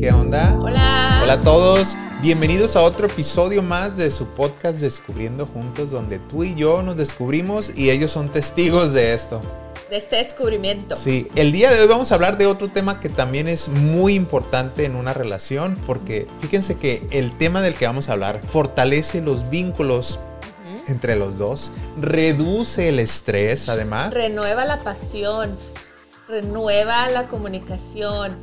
¿Qué onda? Hola. Hola a todos. Bienvenidos a otro episodio más de su podcast Descubriendo Juntos, donde tú y yo nos descubrimos y ellos son testigos de esto. De este descubrimiento. Sí, el día de hoy vamos a hablar de otro tema que también es muy importante en una relación, porque fíjense que el tema del que vamos a hablar fortalece los vínculos entre los dos, reduce el estrés además. Renueva la pasión, renueva la comunicación,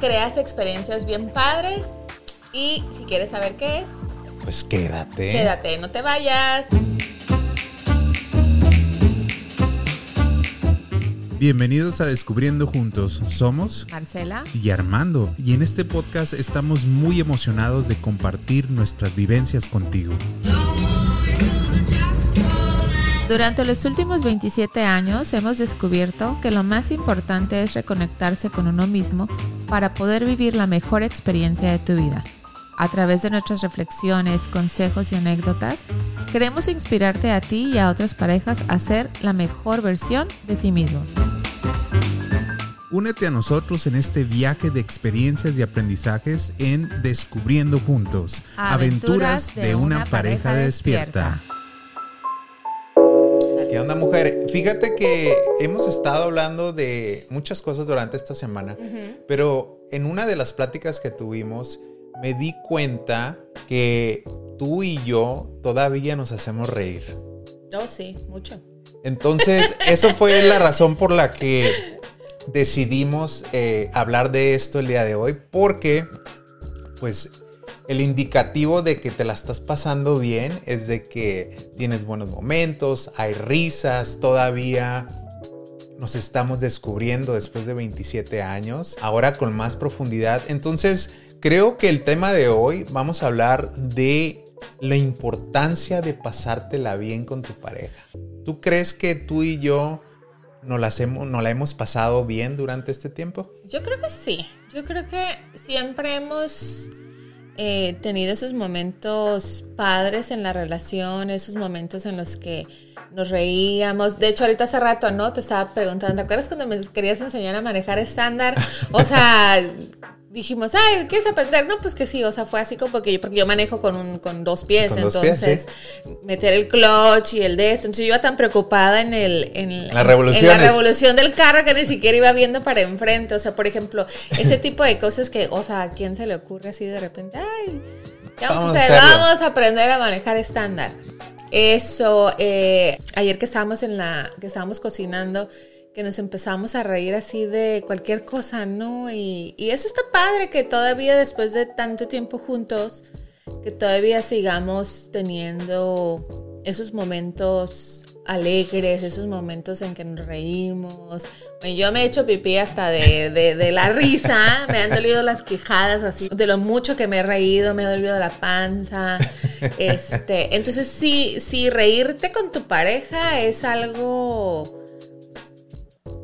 creas experiencias bien padres y si quieres saber qué es, Pues quédate. quédate, no te vayas. Bienvenidos a Descubriendo Juntos. Somos Marcela. y Armando, y en este podcast estamos muy emocionados de compartir nuestras vivencias contigo. Durante los últimos 27 años hemos descubierto que lo más importante es reconectarse con uno mismo para poder vivir la mejor experiencia de tu vida. A través de nuestras reflexiones, consejos y anécdotas, queremos inspirarte a ti y a otras parejas a ser la mejor versión de sí mismo. Únete a nosotros en este viaje de experiencias y aprendizajes en Descubriendo Juntos, aventuras de una pareja despierta. ¿Qué onda, mujer? Fíjate que hemos estado hablando de muchas cosas durante esta semana, pero en una de las pláticas que tuvimos me di cuenta que tú y yo todavía nos hacemos reír. Oh, sí, mucho. Entonces, eso fue la razón por la que decidimos eh, hablar de esto el día de hoy, porque, pues, el indicativo de que te la estás pasando bien es de que tienes buenos momentos, hay risas, todavía nos estamos descubriendo después de 27 años, ahora con más profundidad. Entonces, creo que el tema de hoy vamos a hablar de la importancia de pasártela bien con tu pareja. ¿Tú crees que tú y yo nos, la hemos pasado bien durante este tiempo? Yo creo que sí. Yo creo que siempre hemos eh, tenido esos momentos padres en la relación, esos momentos en los que nos reíamos. De hecho, ahorita hace rato, ¿no? Te estaba preguntando, ¿te acuerdas cuando me querías enseñar a manejar estándar? O sea, dijimos, ay, ¿quieres aprender? No, pues que sí, o sea, fue así como que yo, porque yo manejo con, un, con dos pies, Con dos pies, entonces meter el clutch y el de esto. Entonces yo iba tan preocupada en el... En, Las en la revolución del carro que ni siquiera iba viendo para enfrente. O sea, por ejemplo, ese tipo de cosas que, o sea, ¿a quién se le ocurre así de repente? Ay, ¿qué vamos, Vamos a hacer? Vamos a aprender a manejar estándar. Eso, eh, ayer que estábamos en la, que estábamos cocinando, que nos empezamos a reír así de cualquier cosa, ¿no? Y, y eso está padre que todavía después de tanto tiempo juntos, que todavía sigamos teniendo esos momentos alegres, esos momentos en que nos reímos. Bueno, yo me he hecho pipí hasta de, de- de la risa, me han dolido las quijadas así, de lo mucho que me he reído, me ha dolido la panza. Este, entonces sí, sí, reírte con tu pareja es algo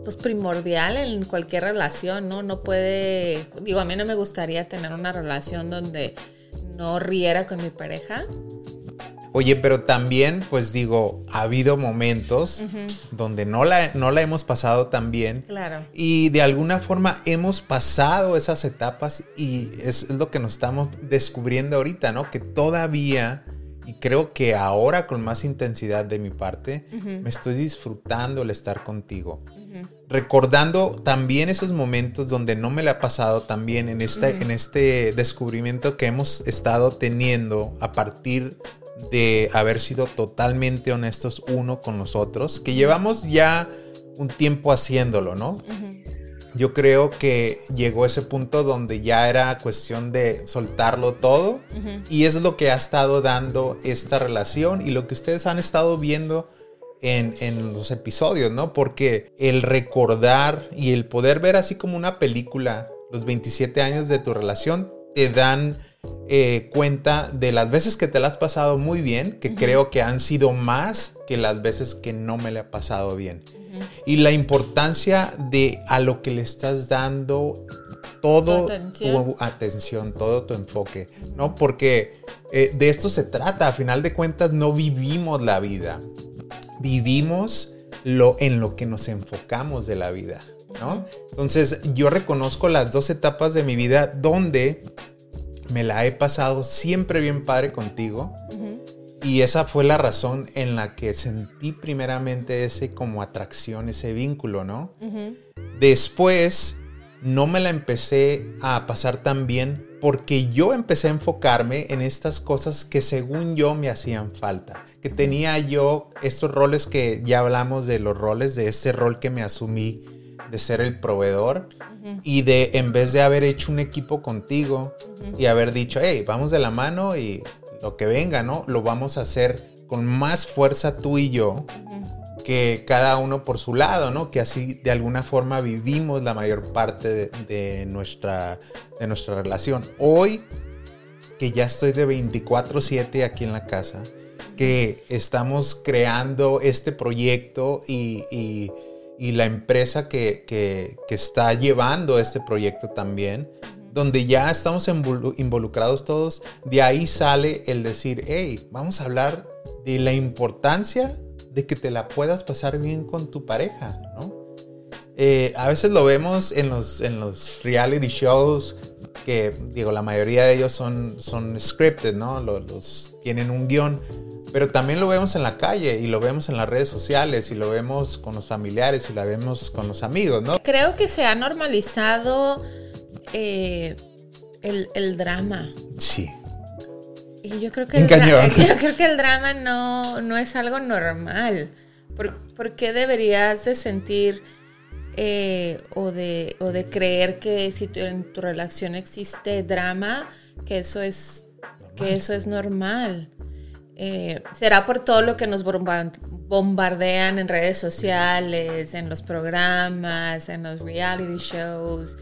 pues primordial en cualquier relación, ¿no? No puede, digo, a mí no me gustaría tener una relación donde no riera con mi pareja. Oye, pero también, pues digo, ha habido momentos donde no la, no la hemos pasado tan bien. Claro. Y de alguna forma hemos pasado esas etapas y es lo que nos estamos descubriendo ahorita, ¿no? Que todavía, y creo que ahora con más intensidad de mi parte, me estoy disfrutando el estar contigo. Recordando también esos momentos donde no me la ha pasado tan bien en este, en este descubrimiento que hemos estado teniendo a partir de haber sido totalmente honestos uno con los otros, que llevamos ya un tiempo haciéndolo, ¿no? Yo creo que llegó ese punto donde ya era cuestión de soltarlo todo y es lo que ha estado dando esta relación y lo que ustedes han estado viendo en, en los episodios, ¿no? Porque el recordar y el poder ver así como una película los 27 años de tu relación te dan eh, cuenta de las veces que te la has pasado muy bien, que creo que han sido más que las veces que no me la ha pasado bien. Y la importancia de a lo que le estás dando todo Tu atención. tu atención, todo tu enfoque, ¿no? Porque eh, de esto se trata, a final de cuentas no vivimos la vida, vivimos lo, en lo que nos enfocamos de la vida. ¿no? Entonces yo reconozco las dos etapas de mi vida donde me la he pasado siempre bien padre contigo. Y esa fue la razón en la que sentí primeramente ese como atracción, ese vínculo, ¿no? Después no me la empecé a pasar tan bien porque yo empecé a enfocarme en estas cosas que según yo me hacían falta. Que tenía yo estos roles que ya hablamos de los roles, de ese rol que me asumí de ser el proveedor y de en vez de haber hecho un equipo contigo y haber dicho, hey, vamos de la mano y lo que venga, ¿no? Lo vamos a hacer con más fuerza tú y yo que cada uno por su lado, ¿no? Que así de alguna forma vivimos la mayor parte de, nuestra, de nuestra relación. Hoy, que ya estoy de 24/7 aquí en la casa, que estamos creando este proyecto y, la empresa que, que, está llevando este proyecto también, donde ya estamos involucrados todos, de ahí sale el decir, hey, vamos a hablar de la importancia de que te la puedas pasar bien con tu pareja, ¿no? Eh, a veces lo vemos en los, en los reality shows, que digo, la mayoría de ellos son, son scripted, ¿no? Los, tienen un guion, pero también lo vemos en la calle y lo vemos en las redes sociales y lo vemos con los familiares y lo vemos con los amigos, ¿no? Creo que se ha normalizado eh, el, el drama. Sí. Y yo creo que, el, yo creo que el drama no, no es algo normal. ¿Por, qué deberías de sentir eh, o, de, o de creer que si en tu relación existe drama, que eso es, que eso es normal? Eh, será por todo lo que nos bombardean en redes sociales, en los programas, en los reality shows.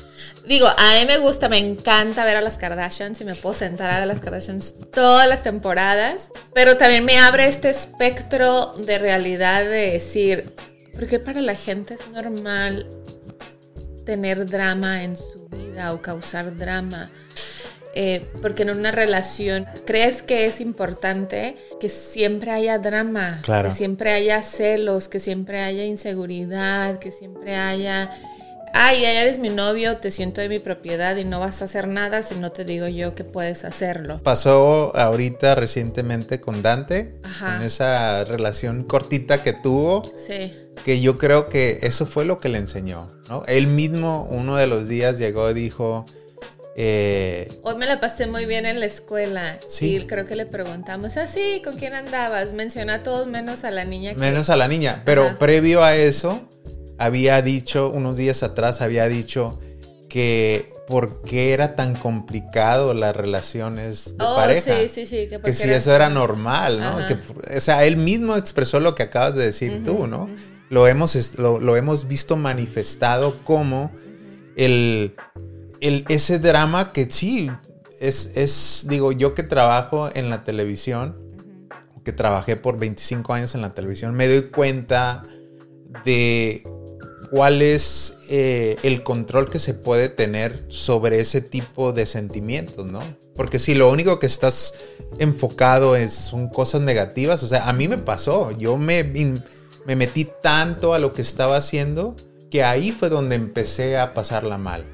Digo, a mí me gusta, me encanta ver a las Kardashians y me puedo sentar a ver a las Kardashians todas las temporadas, pero también me abre este espectro de realidad de decir, ¿por qué para la gente es normal tener drama en su vida o causar drama? Eh, porque en una relación crees que es importante que siempre haya drama, que siempre haya celos, que siempre haya inseguridad, que siempre haya, ay, ya eres mi novio, te siento de mi propiedad y no vas a hacer nada si no te digo yo que puedes hacerlo. Pasó ahorita recientemente con Dante, en esa relación cortita que tuvo. Sí que yo creo que eso fue lo que le enseñó, ¿no? Él mismo uno de los días llegó y dijo, eh, Hoy me la pasé muy bien en la escuela. Sí. Y creo que le preguntamos, así, ah, ¿con quién andabas? Menciona a todos menos a la niña. Menos a la niña. Pero previo a eso, había dicho, unos días atrás, había dicho que por qué era tan complicado las relaciones de oh, pareja. Sí, sí, sí. Que, si eso era normal, ¿no? o sea, él mismo expresó lo que acabas de decir tú, ¿no? Lo hemos, lo hemos visto manifestado como el ese drama que sí, es, es, digo, yo que trabajo en la televisión, que trabajé por 25 años en la televisión, me doy cuenta de cuál es eh, el control que se puede tener sobre ese tipo de sentimientos, ¿no? Porque si lo único que estás enfocado es, son cosas negativas, o sea, a mí me pasó, yo me, me metí tanto a lo que estaba haciendo que ahí fue donde empecé a pasarla mal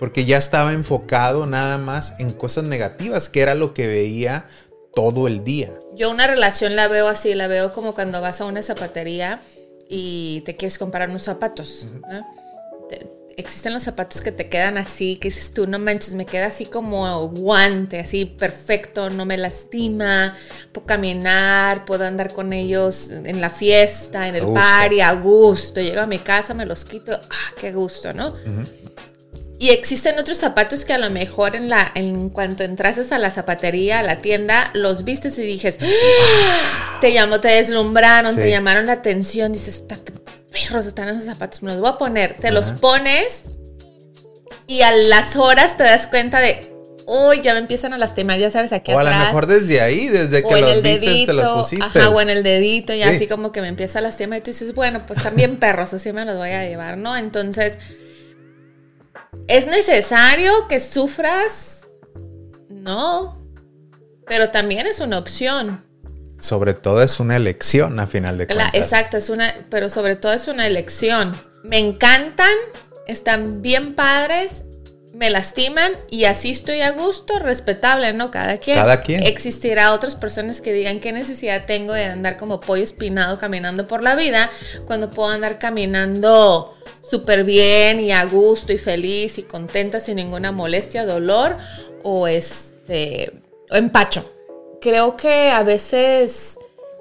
porque ya estaba enfocado nada más en cosas negativas, que era lo que veía todo el día. Yo una relación la veo así, la veo como cuando vas a una zapatería y te quieres comprar unos zapatos. existen los zapatos que te quedan así, que dices tú, no manches, me queda así como guante, así perfecto, no me lastima, puedo caminar, puedo andar con ellos en la fiesta, en el party, a gusto. Llego a mi casa, me los quito, ah, qué gusto, ¿no? Y existen otros zapatos que a lo mejor en la en cuanto entrases a la zapatería, a la tienda, los vistes y dijes, ¡Ah! te llamó, te deslumbraron, te llamaron la atención, dices, qué perros están esos zapatos, me los voy a poner. Te los pones y a las horas te das cuenta de, uy, ya me empiezan a lastimar, ya sabes, aquí atrás. O a lo mejor desde ahí, desde que los vistes te los pusiste. Ajá, o en el dedito, y así como que me empieza a lastimar y tú dices, bueno, pues también perros, así me los voy a llevar, ¿no? Entonces ¿Es necesario que sufras? No, pero también es una opción. Sobre todo es una elección a final de cuentas. exacto, es una, pero sobre todo es una elección. Me encantan están bien padres, me lastiman y así estoy a gusto, respetable, ¿no? Cada quien. Cada quien. Existirá otras personas que digan qué necesidad tengo de andar como pollo espinado caminando por la vida cuando puedo andar caminando súper bien y a gusto y feliz y contenta sin ninguna molestia, dolor o este o empacho. Creo que a veces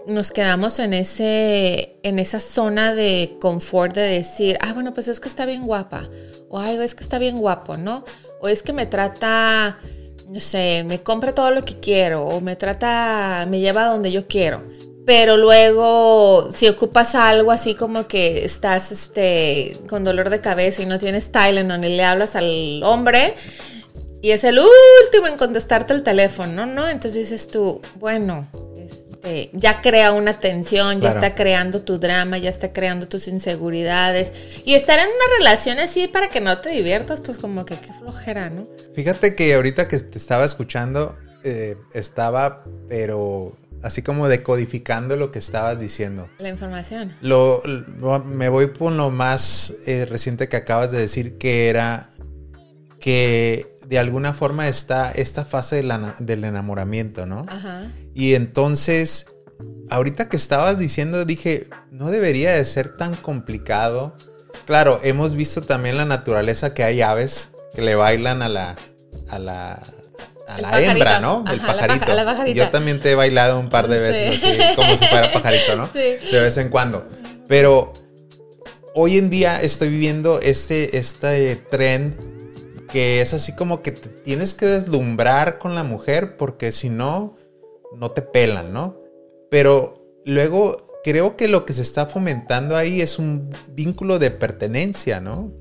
nos quedamos en ese en esa zona de confort de decir, ah, bueno, pues es que está bien guapa o ay, es que está bien guapo, ¿no? O es que me trata no sé, me compra todo lo que quiero o me trata me lleva a donde yo quiero pero luego si ocupas algo así como que estás este, con dolor de cabeza y no tienes Tylenol y le hablas al hombre y es el último en contestarte el teléfono, ¿no? Entonces dices tú, bueno, este, ya crea una tensión, ya está creando tu drama, ya está creando tus inseguridades y estar en una relación así para que no te diviertas, pues como que qué flojera, ¿no? Fíjate que ahorita que te estaba escuchando, eh, estaba, pero así como decodificando lo que estabas diciendo. La información. Lo, me voy por lo más eh, reciente que acabas de decir, que era que de alguna forma está esta fase del enamoramiento, ¿no? Ajá. Y entonces, ahorita que estabas diciendo, dije, no debería de ser tan complicado. Claro, hemos visto también la naturaleza que hay aves que le bailan a la, a la a la hembra, ¿no? El pajarito. Yo también te he bailado un par de veces, así, como si fuera pajarito, ¿no? Sí. De vez en cuando. Pero hoy en día estoy viviendo este, este tren que es así como que te tienes que deslumbrar con la mujer porque si no, no te pelan, ¿no? Pero luego creo que lo que se está fomentando ahí es un vínculo de pertenencia, ¿no?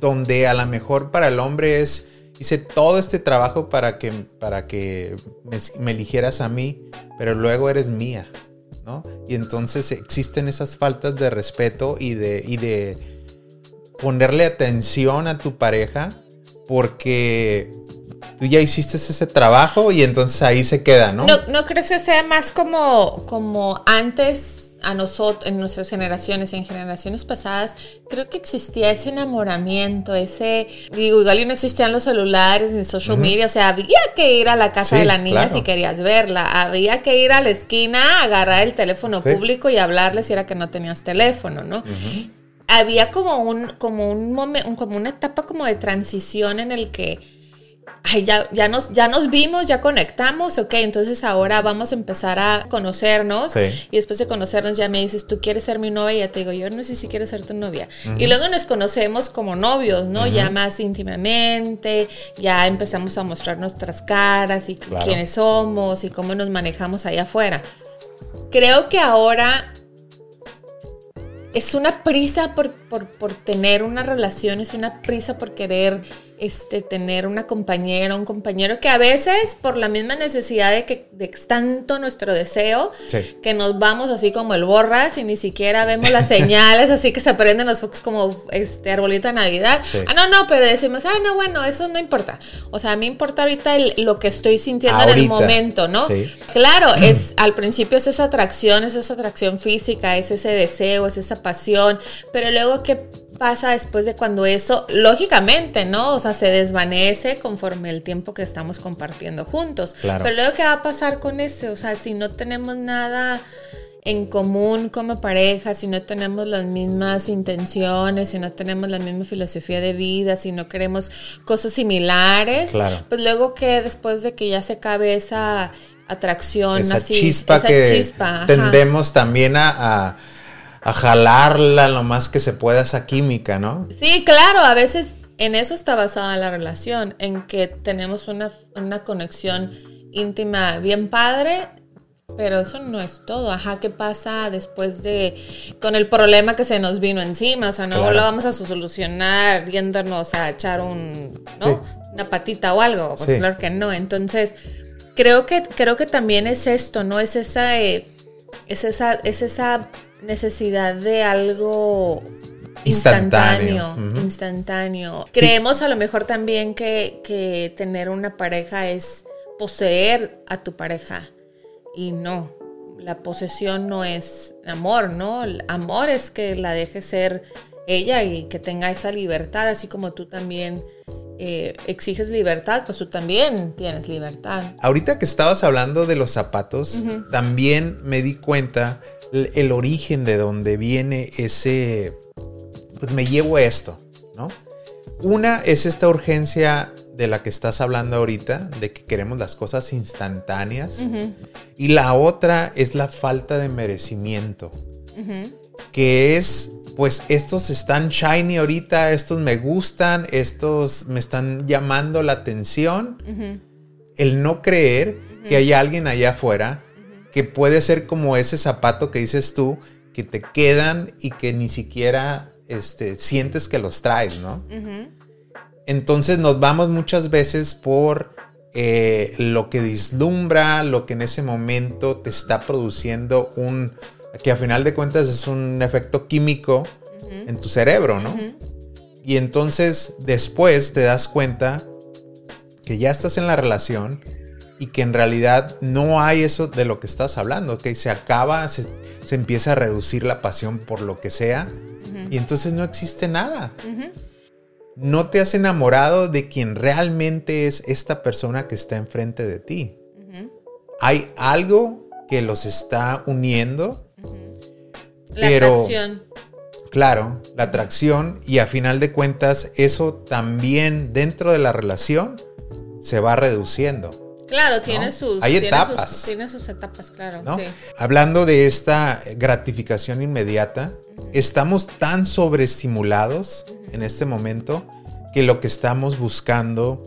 Donde a lo mejor para el hombre es hice todo este trabajo para que, para que me, eligieras a mí, pero luego eres mía, ¿no? Y entonces existen esas faltas de respeto y de, y de ponerle atención a tu pareja porque tú ya hiciste ese trabajo y entonces ahí se queda, ¿no? ¿No, no crees que sea más como, como antes a nosotros, en nuestras generaciones, en generaciones pasadas, creo que existía ese enamoramiento, ese, digo, igual y no existían los celulares ni social media, o sea, había que ir a la casa de la niña si querías verla, había que ir a la esquina, agarrar el teléfono público y hablarle si era que no tenías teléfono, ¿no? Había como un, como un momento, como una etapa como de transición en el que ay, ya, ya, nos, ya nos vimos, ya conectamos, ok, entonces ahora vamos a empezar a conocernos y después de conocernos ya me dices, tú quieres ser mi novia y ya te digo, yo no sé si quiero ser tu novia. Y luego nos conocemos como novios, ¿no? Ya más íntimamente, ya empezamos a mostrar nuestras caras y quiénes somos y cómo nos manejamos allá afuera. Creo que ahora es una prisa por, por, por tener una relación, es una prisa por querer este, tener una compañera, un compañero que a veces por la misma necesidad de que de tanto nuestro deseo, que nos vamos así como el borras y ni siquiera vemos las señales, así que se prenden los focos como este arbolito de Navidad. Ah, no, no, pero decimos, ah, no, bueno, eso no importa. O sea, a mí importa ahorita lo que estoy sintiendo en el momento, ¿no? Claro, es al principio es esa atracción, es esa atracción física, es ese deseo, es esa pasión, pero luego que pasa después de cuando eso, lógicamente, ¿no? O sea, se desvanece conforme el tiempo que estamos compartiendo juntos. Pero luego, ¿qué va a pasar con ese? O sea, si no tenemos nada en común como pareja, si no tenemos las mismas intenciones, si no tenemos la misma filosofía de vida, si no queremos cosas similares, pues luego que después de que ya se acabe esa atracción, esa chispa que tendemos también a a jalarla lo más que se pueda esa química, ¿no? Sí, claro, a veces en eso está basada la relación, en que tenemos una, conexión íntima bien padre, pero eso no es todo. Ajá, ¿qué pasa después de con el problema que se nos vino encima? O sea, no lo vamos a solucionar yéndonos a echar un, ¿no? Una patita o algo. Pues claro que no. Entonces, creo que, creo que también es esto, ¿no? Es esa, eh, es esa, es esa necesidad de algo instantáneo, instantáneo. Creemos a lo mejor también que, que, tener una pareja es poseer a tu pareja y no, la posesión no es amor, ¿no? El amor es que la dejes ser ella y que tenga esa libertad, así como tú también eh, exiges libertad, pues tú también tienes libertad. Ahorita que estabas hablando de los zapatos, también me di cuenta el, el origen de donde viene ese, pues me llevo esto, ¿no? Una es esta urgencia de la que estás hablando ahorita, de que queremos las cosas instantáneas. Y la otra es la falta de merecimiento, que es, pues estos están shiny ahorita, estos me gustan, estos me están llamando la atención. El no creer que hay alguien allá afuera que puede ser como ese zapato que dices tú, que te quedan y que ni siquiera este, sientes que los traes, ¿no? Entonces nos vamos muchas veces por eh, lo que dislumbra, lo que en ese momento te está produciendo un, que a final de cuentas es un efecto químico en tu cerebro, ¿no? Y entonces después te das cuenta que ya estás en la relación y que en realidad no hay eso de lo que estás hablando, que se acaba, se, empieza a reducir la pasión por lo que sea y entonces no existe nada. No te has enamorado de quien realmente es esta persona que está enfrente de ti. Hay algo que los está uniendo. La atracción. Claro, la atracción y a final de cuentas eso también dentro de la relación se va reduciendo. Claro, tiene sus Hay etapas. tiene sus etapas, claro. Hablando de esta gratificación inmediata, estamos tan sobreestimulados en este momento que lo que estamos buscando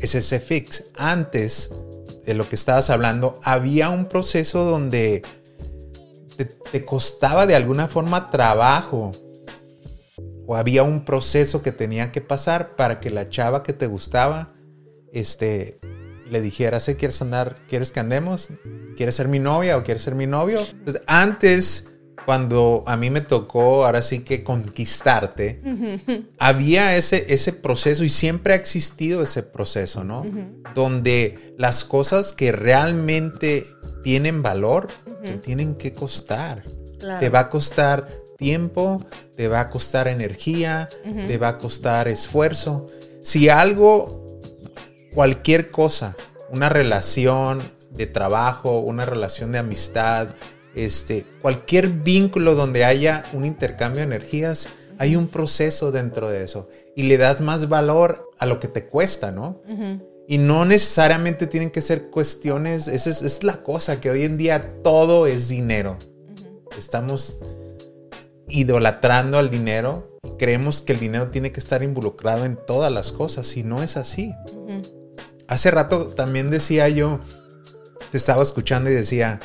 es ese fix. Antes de lo que estabas hablando, había un proceso donde te, costaba de alguna forma trabajo o había un proceso que tenía que pasar para que la chava que te gustaba este, le dijera, ¿sí quieres andar, quieres que andemos? ¿Quieres ser mi novia o quieres ser mi novio? Entonces, antes, cuando a mí me tocó, ahora sí que conquistarte, había ese, ese proceso y siempre ha existido ese proceso, ¿no? Donde las cosas que realmente tienen valor, te tienen que costar. Te va a costar tiempo, te va a costar energía, te va a costar esfuerzo. Si algo cualquier cosa, una relación de trabajo, una relación de amistad, este, cualquier vínculo donde haya un intercambio de energías, hay un proceso dentro de eso y le das más valor a lo que te cuesta, ¿no? Y no necesariamente tienen que ser cuestiones, esa es, la cosa, que hoy en día todo es dinero. Estamos idolatrando al dinero y creemos que el dinero tiene que estar involucrado en todas las cosas y no es así. Hace rato también decía yo, te estaba escuchando y decía,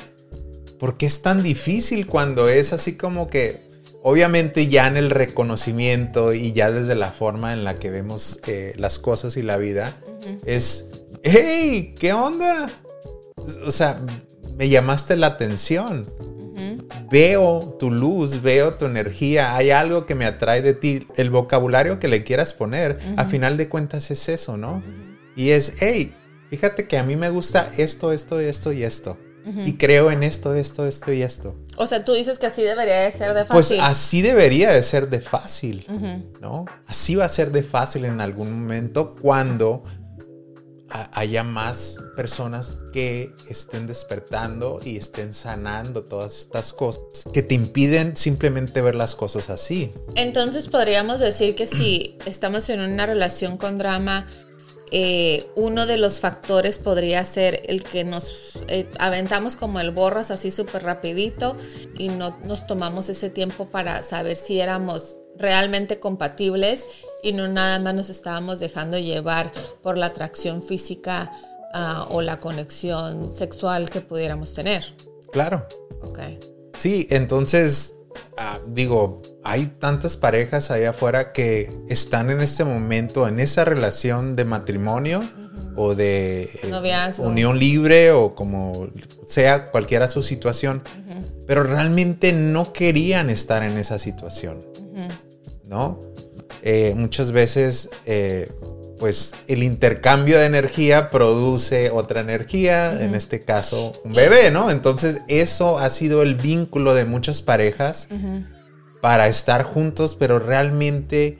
¿por qué es tan difícil cuando es así como que, obviamente ya en el reconocimiento y ya desde la forma en la que vemos eh, las cosas y la vida, es, hey, ¿qué onda? O sea, me llamaste la atención. Veo tu luz, veo tu energía, hay algo que me atrae de ti. El vocabulario que le quieras poner, a final de cuentas es eso, ¿no? Y es, hey, fíjate que a mí me gusta esto, esto, esto y esto. Y creo en esto, esto, esto y esto. O sea, tú dices que así debería de ser de pues fácil. Pues así debería de ser de fácil, ¿no? Así va a ser de fácil en algún momento cuando haya más personas que estén despertando y estén sanando todas estas cosas que te impiden simplemente ver las cosas así. Entonces podríamos decir que si estamos en una relación con drama, eh, uno de los factores podría ser el que nos eh, aventamos como el borras así súper rapidito y no nos tomamos ese tiempo para saber si éramos realmente compatibles y no nada más nos estábamos dejando llevar por la atracción física ah, o la conexión sexual que pudiéramos tener. Claro. Ok. Sí, entonces Ah, digo, hay tantas parejas allá afuera que están en este momento en esa relación de matrimonio o de eh, unión libre o como sea cualquiera su situación, pero realmente no querían estar en esa situación, ¿no? Eh, muchas veces, eh, pues el intercambio de energía produce otra energía, en este caso un bebé, ¿no? Entonces eso ha sido el vínculo de muchas parejas para estar juntos, pero realmente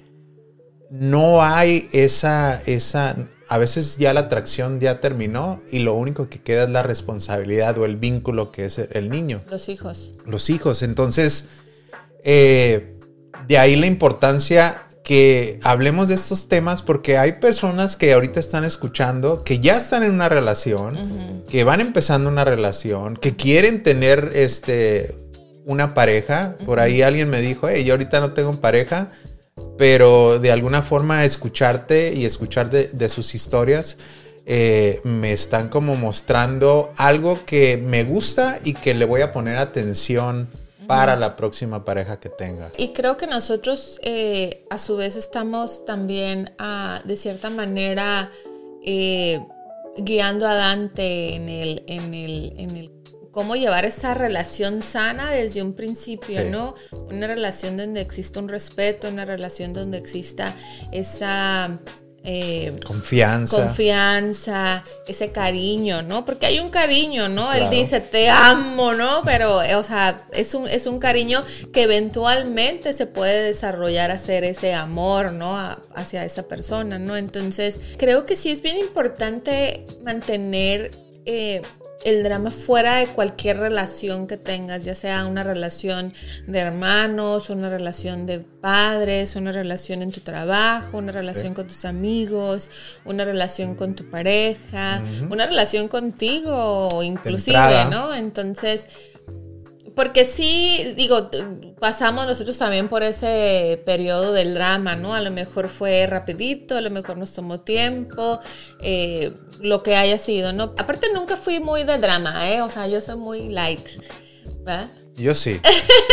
no hay esa, esa, a veces ya la atracción ya terminó y lo único que queda es la responsabilidad o el vínculo que es el niño. Los hijos. Los hijos. Entonces, eh, de ahí la importancia que hablemos de estos temas porque hay personas que ahorita están escuchando, que ya están en una relación, que van empezando una relación, que quieren tener este una pareja. Por ahí alguien me dijo, hey, yo ahorita no tengo pareja, pero de alguna forma escucharte y escuchar de, sus historias eh, me están como mostrando algo que me gusta y que le voy a poner atención para la próxima pareja que tenga. Y creo que nosotros eh, a su vez estamos también ah, de cierta manera eh, guiando a Dante en el, en el, en el cómo llevar esa relación sana desde un principio, ¿no? Una relación donde exista un respeto, una relación donde exista esa eh, confianza. Confianza, ese cariño, ¿no? Porque hay un cariño, ¿no? Él dice, te amo, ¿no? Pero, eh, o sea, es un, es un cariño que eventualmente se puede desarrollar a ser ese amor, ¿no? hacia esa persona, ¿no? Entonces, creo que sí es bien importante mantener eh, el drama fuera de cualquier relación que tengas, ya sea una relación de hermanos, una relación de padres, una relación en tu trabajo, una relación con tus amigos, una relación con tu pareja, una relación contigo inclusive, ¿no? Entonces, porque sí, digo, pasamos nosotros también por ese periodo del drama, ¿no? A lo mejor fue rapidito, a lo mejor nos tomó tiempo, eh, lo que haya sido, ¿no? Aparte nunca fui muy de drama, ¿eh? O sea, yo soy muy light, ¿verdad? Yo sí.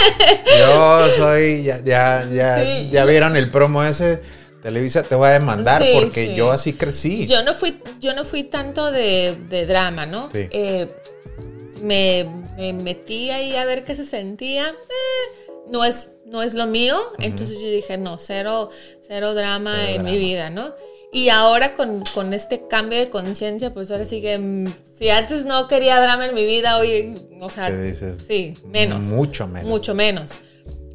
yo soy, ya, ya, ya, ya vieron el promo ese. Televisa te voy a demandar porque yo así crecí. Yo no fui, yo no fui tanto de, de drama, ¿no? Sí. Eh, me, metí ahí a ver qué se sentía. Eh, no, es, no es lo mío. Entonces yo dije, no, cero, cero drama en mi vida, ¿no? Y ahora con, este cambio de conciencia, pues ahora sí que mm, si antes no quería drama en mi vida, hoy, o sea, sí, menos. Mucho menos. Mucho menos.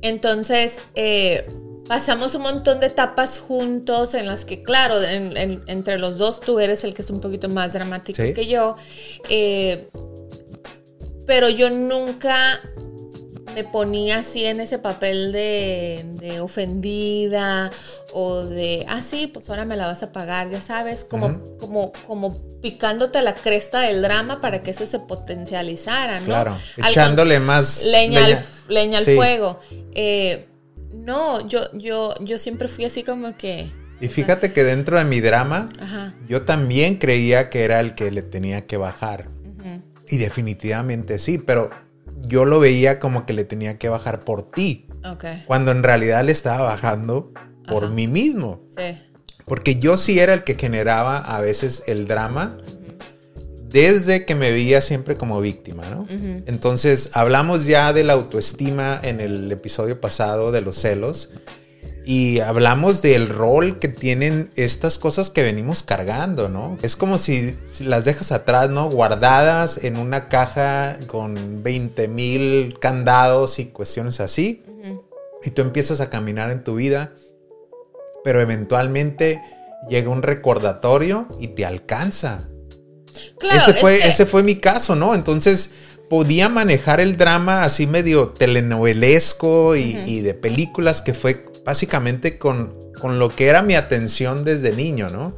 Entonces, eh, pasamos un montón de etapas juntos en las que, claro, entre los dos tú eres el que es un poquito más dramático que yo. Eh, pero yo nunca me ponía así en ese papel de, ofendida o de, ah, sí, pues ahora me la vas a pagar, ya sabes, como, como, como picándote la cresta del drama para que eso se potencializara, ¿no? Claro, echándole más leña, leña, al, fuego. Eh, no, yo, yo, yo siempre fui así como que... Y fíjate que dentro de mi drama, yo también creía que era el que le tenía que bajar. Y definitivamente sí, pero yo lo veía como que le tenía que bajar por ti. Cuando en realidad le estaba bajando por mí mismo. Sí. Porque yo sí era el que generaba a veces el drama desde que me veía siempre como víctima, ¿no? Entonces hablamos ya de la autoestima en el episodio pasado de los celos y hablamos del rol que tienen estas cosas que venimos cargando, ¿no? Es como si, las dejas atrás, ¿no? Guardadas en una caja con 20 mil candados y cuestiones así. Y tú empiezas a caminar en tu vida, pero eventualmente llega un recordatorio y te alcanza. Claro, ese, fue, ese fue mi caso, ¿no? Entonces podía manejar el drama así medio telenovelesco y, y de películas que fue básicamente con, lo que era mi atención desde niño, ¿no?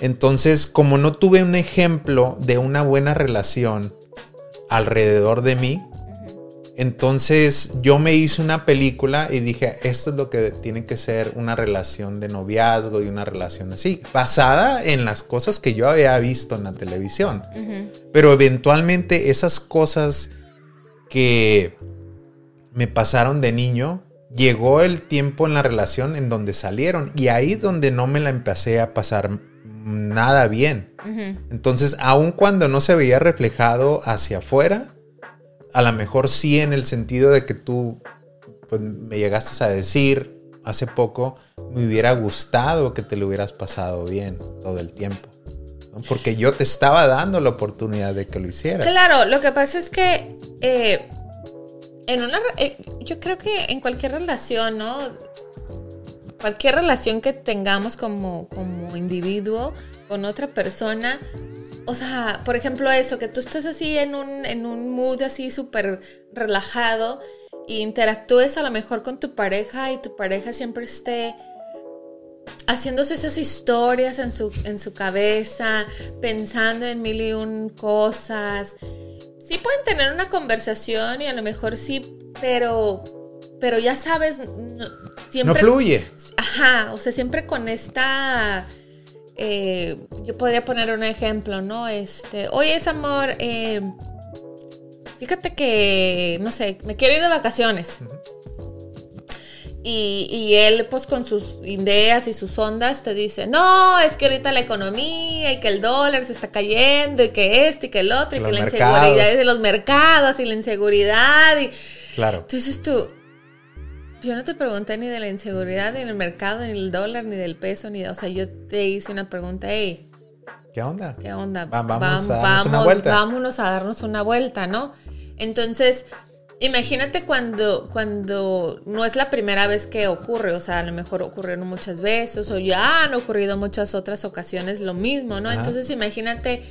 Entonces, como no tuve un ejemplo de una buena relación alrededor de mí, entonces yo me hice una película y dije, esto es lo que tiene que ser una relación de noviazgo y una relación así, basada en las cosas que yo había visto en la televisión. Pero eventualmente esas cosas que me pasaron de niño, llegó el tiempo en la relación en donde salieron y ahí donde no me la empecé a pasar nada bien. Entonces, aun cuando no se veía reflejado hacia afuera, a lo mejor sí en el sentido de que tú pues, me llegaste a decir hace poco, me hubiera gustado que te lo hubieras pasado bien todo el tiempo. Porque yo te estaba dando la oportunidad de que lo hicieras. Claro, lo que pasa es que... Eh, en una, eh, yo creo que en cualquier relación, ¿no? Cualquier relación que tengamos como, como individuo con otra persona, o sea, por ejemplo eso, que tú estés así en un, en un mood así súper relajado e interactúes a lo mejor con tu pareja y tu pareja siempre esté haciéndose esas historias en su, en su cabeza, pensando en mil y un cosas. Sí pueden tener una conversación y a lo mejor sí, pero, pero ya sabes, no, siempre... No fluye. Ajá, o sea, siempre con esta... Eh, yo podría poner un ejemplo, ¿no? Este, oye, es amor, eh, fíjate que, no sé, me quiero ir de vacaciones. Y, él, pues con sus ideas y sus ondas, te dice, no, es que ahorita la economía y que el dólar se está cayendo y que este y que el otro y que la inseguridad de los mercados y la inseguridad. Y... Claro. Entonces tú, yo no te pregunté ni de la inseguridad, ni del mercado, ni del dólar, ni del peso, ni de, o sea, yo te hice una pregunta, hey, ¿qué onda? ¿Qué onda? vamos, a darnos una vuelta. Vámonos a darnos una vuelta, ¿no? Entonces, Imagínate cuando, cuando no es la primera vez que ocurre, o sea, a lo mejor ocurrieron muchas veces o ya han ocurrido muchas otras ocasiones lo mismo, ¿no? Entonces imagínate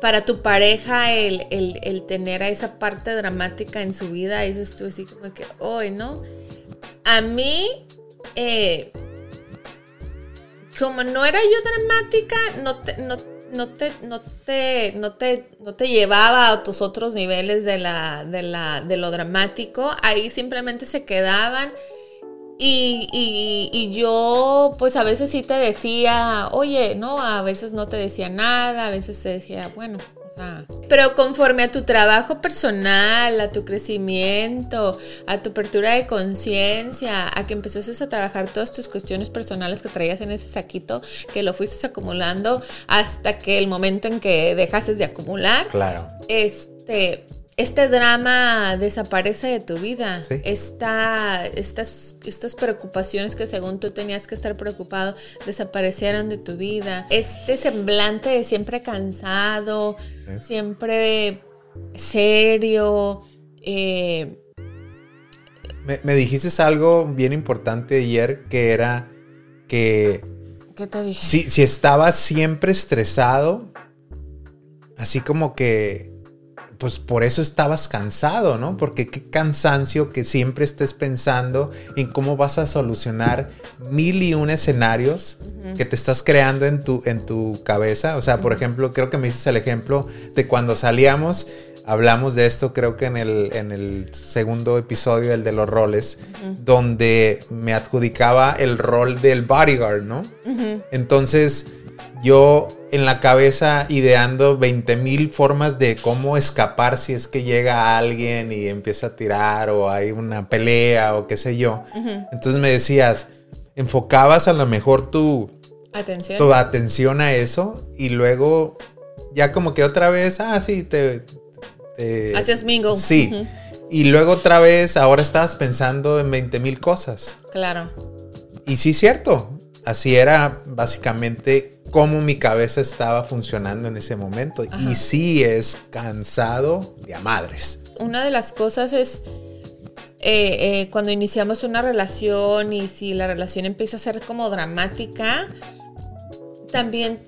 para tu pareja el, tener a esa parte dramática en su vida, dices tú así como que, hoy, ¿no? A mí, eh, como no era yo dramática, no, te, no no te, no te, no te, no te llevaba a tus otros niveles de, la, de, la, de lo dramático, ahí simplemente se quedaban. Y, y, y, yo, pues a veces sí te decía, oye, no, a veces no te decía nada, a veces te decía, bueno, pero conforme a tu trabajo personal, a tu crecimiento, a tu apertura de conciencia, a que empezases a trabajar todas tus cuestiones personales que traías en ese saquito, que lo fuiste acumulando hasta que el momento en que dejases de acumular. Claro. Este este drama desaparece de tu vida. estas, estas preocupaciones que según tú tenías que estar preocupado desaparecieron de tu vida. Este semblante de siempre cansado, siempre serio. Eh, me, dijiste algo bien importante ayer que era que... ¿Qué te dije? Si, si estabas siempre estresado, así como que pues por eso estabas cansado, ¿no? Porque qué cansancio que siempre estés pensando en cómo vas a solucionar mil y un escenarios que te estás creando en tu, en tu cabeza. O sea, por ejemplo, creo que me dices el ejemplo de cuando salíamos, hablamos de esto creo que en el, en el segundo episodio, el de los roles, donde me adjudicaba el rol del bodyguard, ¿no? Entonces yo en la cabeza ideando 20 mil formas de cómo escapar si es que llega alguien y empieza a tirar o hay una pelea o qué sé yo. Entonces me decías, enfocabas a lo mejor tu atención. tu atención a eso y luego ya como que otra vez, ah, sí, te... Hacías mingle. Sí. Y luego otra vez, ahora estabas pensando en 20 mil cosas. Claro. Y sí, cierto. Así era básicamente cómo mi cabeza estaba funcionando en ese momento. Y sí es cansado de a madres. Una de las cosas es eh, eh, cuando iniciamos una relación y si la relación empieza a ser como dramática, también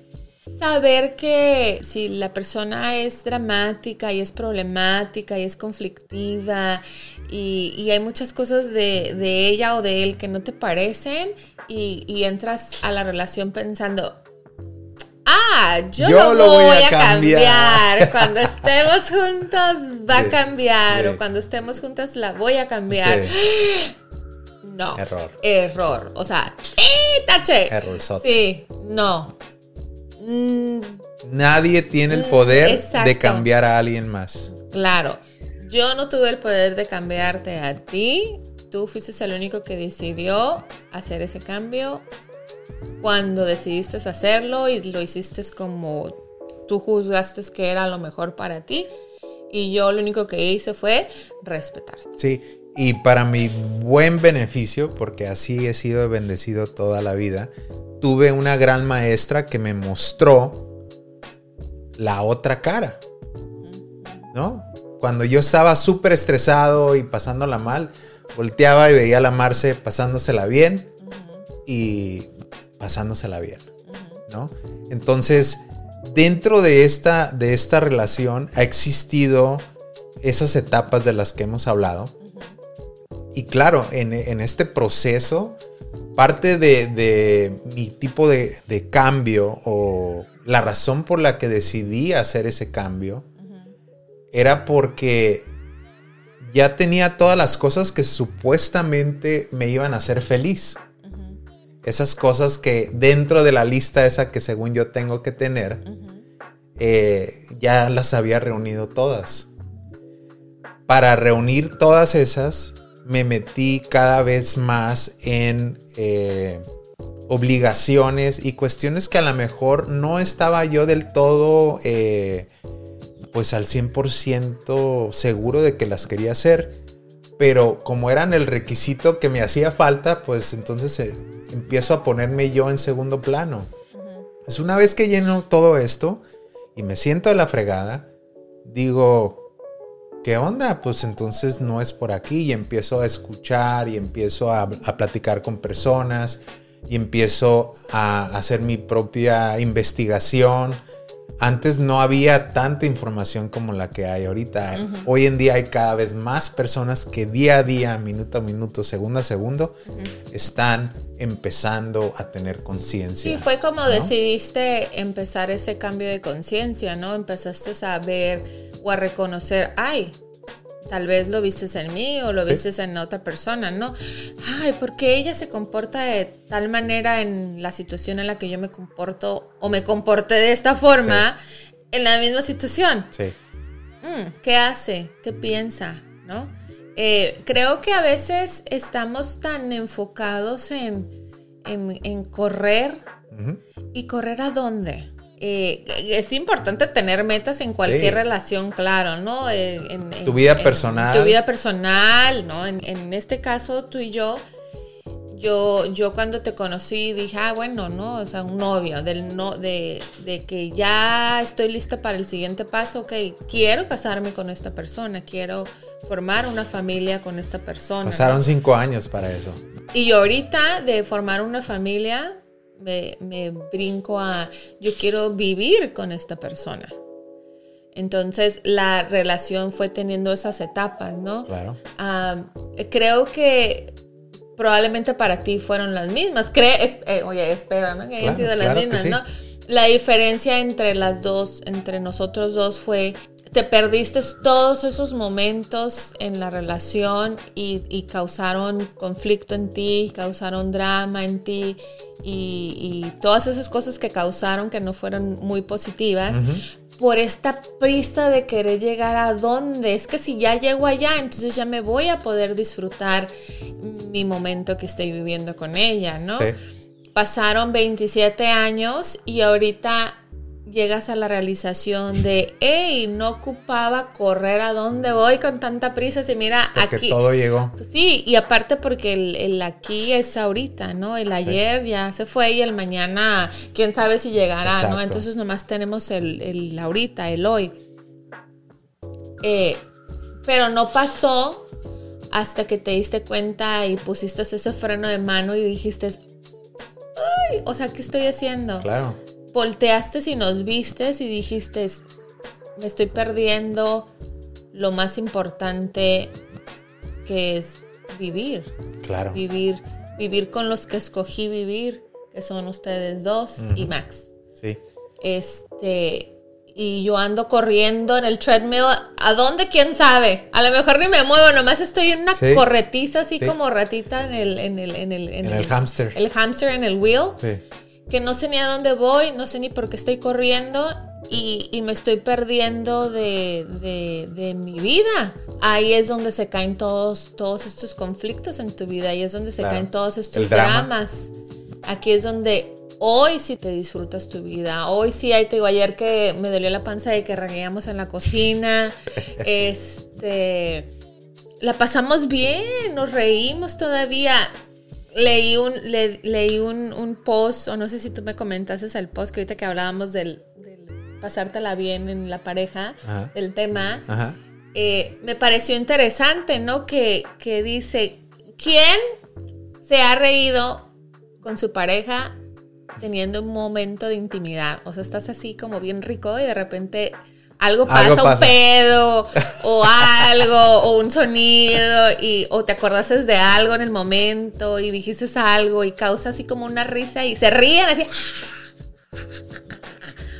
saber que si la persona es dramática y es problemática y es conflictiva y, hay muchas cosas de, ella o de él que no te parecen y, y entras a la relación pensando, Ah, yo, lo, voy, a cambiar. Cuando estemos juntos va a cambiar. O cuando estemos juntas la voy a cambiar. No. Error. Error. O sea, ¡eh, tache! Error. Sí, no. Mm. Nadie tiene el poder de cambiar a alguien más. Claro. Yo no tuve el poder de cambiarte a ti. Tú fuiste el único que decidió hacer ese cambio cuando decidiste hacerlo y lo hiciste como tú juzgaste que era lo mejor para ti. Y yo lo único que hice fue respetarte. Sí, y para mi buen beneficio, porque así he sido bendecido toda la vida, tuve una gran maestra que me mostró la otra cara. ¿No? cuando yo estaba súper estresado y pasándola mal, volteaba y veía a la Marce pasándosela bien y pasándosela bien, ¿no? Entonces, dentro de esta, de esta relación ha existido esas etapas de las que hemos hablado. Y claro, en, este proceso, parte de, mi tipo de, cambio o la razón por la que decidí hacer ese cambio era porque ya tenía todas las cosas que supuestamente me iban a hacer feliz. Esas cosas que dentro de la lista esa que según yo tengo que tener, eh, ya las había reunido todas. Para reunir todas esas, me metí cada vez más en eh, obligaciones y cuestiones que a lo mejor no estaba yo del todo eh, pues al 100% seguro de que las quería hacer, pero como eran el requisito que me hacía falta, pues entonces empiezo a ponerme yo en segundo plano. Es una vez que lleno todo esto y me siento a la fregada, digo, ¿qué onda? Pues entonces no es por aquí y empiezo a escuchar y empiezo a, a platicar con personas y empiezo a hacer mi propia investigación antes no había tanta información como la que hay ahorita. Hoy en día hay cada vez más personas que día a día, minuto a minuto, segundo a segundo, están empezando a tener conciencia. Sí, fue como decidiste empezar ese cambio de conciencia, ¿no? Empezaste a ver o a reconocer, ay, Tal vez lo vistes en mí o lo vistes en otra persona, ¿no? Ay, porque ella se comporta de tal manera en la situación en la que yo me comporto o me comporté de esta forma en la misma situación. Sí. Mm, ¿Qué hace? ¿Qué piensa? ¿No? Eh, creo que a veces estamos tan enfocados en, en, correr. ¿Y correr a dónde? Eh, es importante tener metas en cualquier relación, claro, ¿no? Eh, en, tu vida personal. tu vida personal, ¿no? En, este caso, tú y yo, yo, yo cuando te conocí dije, ah, bueno, ¿no? O sea, un novio, del no, de, de que ya estoy lista para el siguiente paso, ok, quiero casarme con esta persona, quiero formar una familia con esta persona. Pasaron cinco años para eso. Y yo ahorita de formar una familia, me, brinco a, yo quiero vivir con esta persona. Entonces la relación fue teniendo esas etapas, ¿no? Claro. creo que probablemente para ti fueron las mismas. Cree, eh, oye, espera, ¿no? Que hayan sido las mismas, ¿no? La diferencia entre las dos, entre nosotros dos fue te perdiste todos esos momentos en la relación y, causaron conflicto en ti, causaron drama en ti y, todas esas cosas que causaron que no fueron muy positivas. Por esta prisa de querer llegar a dónde. Es que si ya llego allá, entonces ya me voy a poder disfrutar mi momento que estoy viviendo con ella, ¿no? Pasaron 27 años y ahorita llegas a la realización de, hey, no ocupaba correr a dónde voy con tanta prisa, si mira, porque aquí. todo llegó. Pues sí, y aparte porque el, aquí es ahorita, ¿no? El ayer ya se fue y el mañana, quién sabe si llegará, ¿no? Entonces nomás tenemos el, el ahorita, el hoy. Eh, pero no pasó hasta que te diste cuenta y pusiste ese freno de mano y dijiste, ay, o sea, ¿qué estoy haciendo? Claro volteaste y nos vistes y dijiste, me estoy perdiendo lo más importante que es vivir. Claro. Vivir, vivir con los que escogí vivir, que son ustedes dos y Max. Sí. Este, y yo ando corriendo en el treadmill. ¿A dónde? ¿Quién sabe? A lo mejor ni me muevo, nomás estoy en una corretiza así como ratita en el, en el, en el, en, el, hamster. El hamster en el wheel. Sí que no sé ni a dónde voy, no sé ni por qué estoy corriendo y, me estoy perdiendo de, mi vida. Ahí es donde se caen todos, todos estos conflictos en tu vida, ahí es donde se caen todos estos dramas. Aquí es donde hoy sí te disfrutas tu vida. Hoy sí, ahí te digo, ayer que me dolió la panza de que regueamos en la cocina. este. La pasamos bien, nos reímos todavía leí un, leí un, post, o no sé si tú me comentaste el post que ahorita que hablábamos del, pasártela bien en la pareja, el tema. eh, me pareció interesante, ¿no? Que, que dice, ¿quién se ha reído con su pareja teniendo un momento de intimidad? O sea, estás así como bien rico y de repente algo pasa, Algo pasa. un pedo o algo o un sonido y o te acordaste de algo en el momento y dijiste algo y causa así como una risa y se ríen así.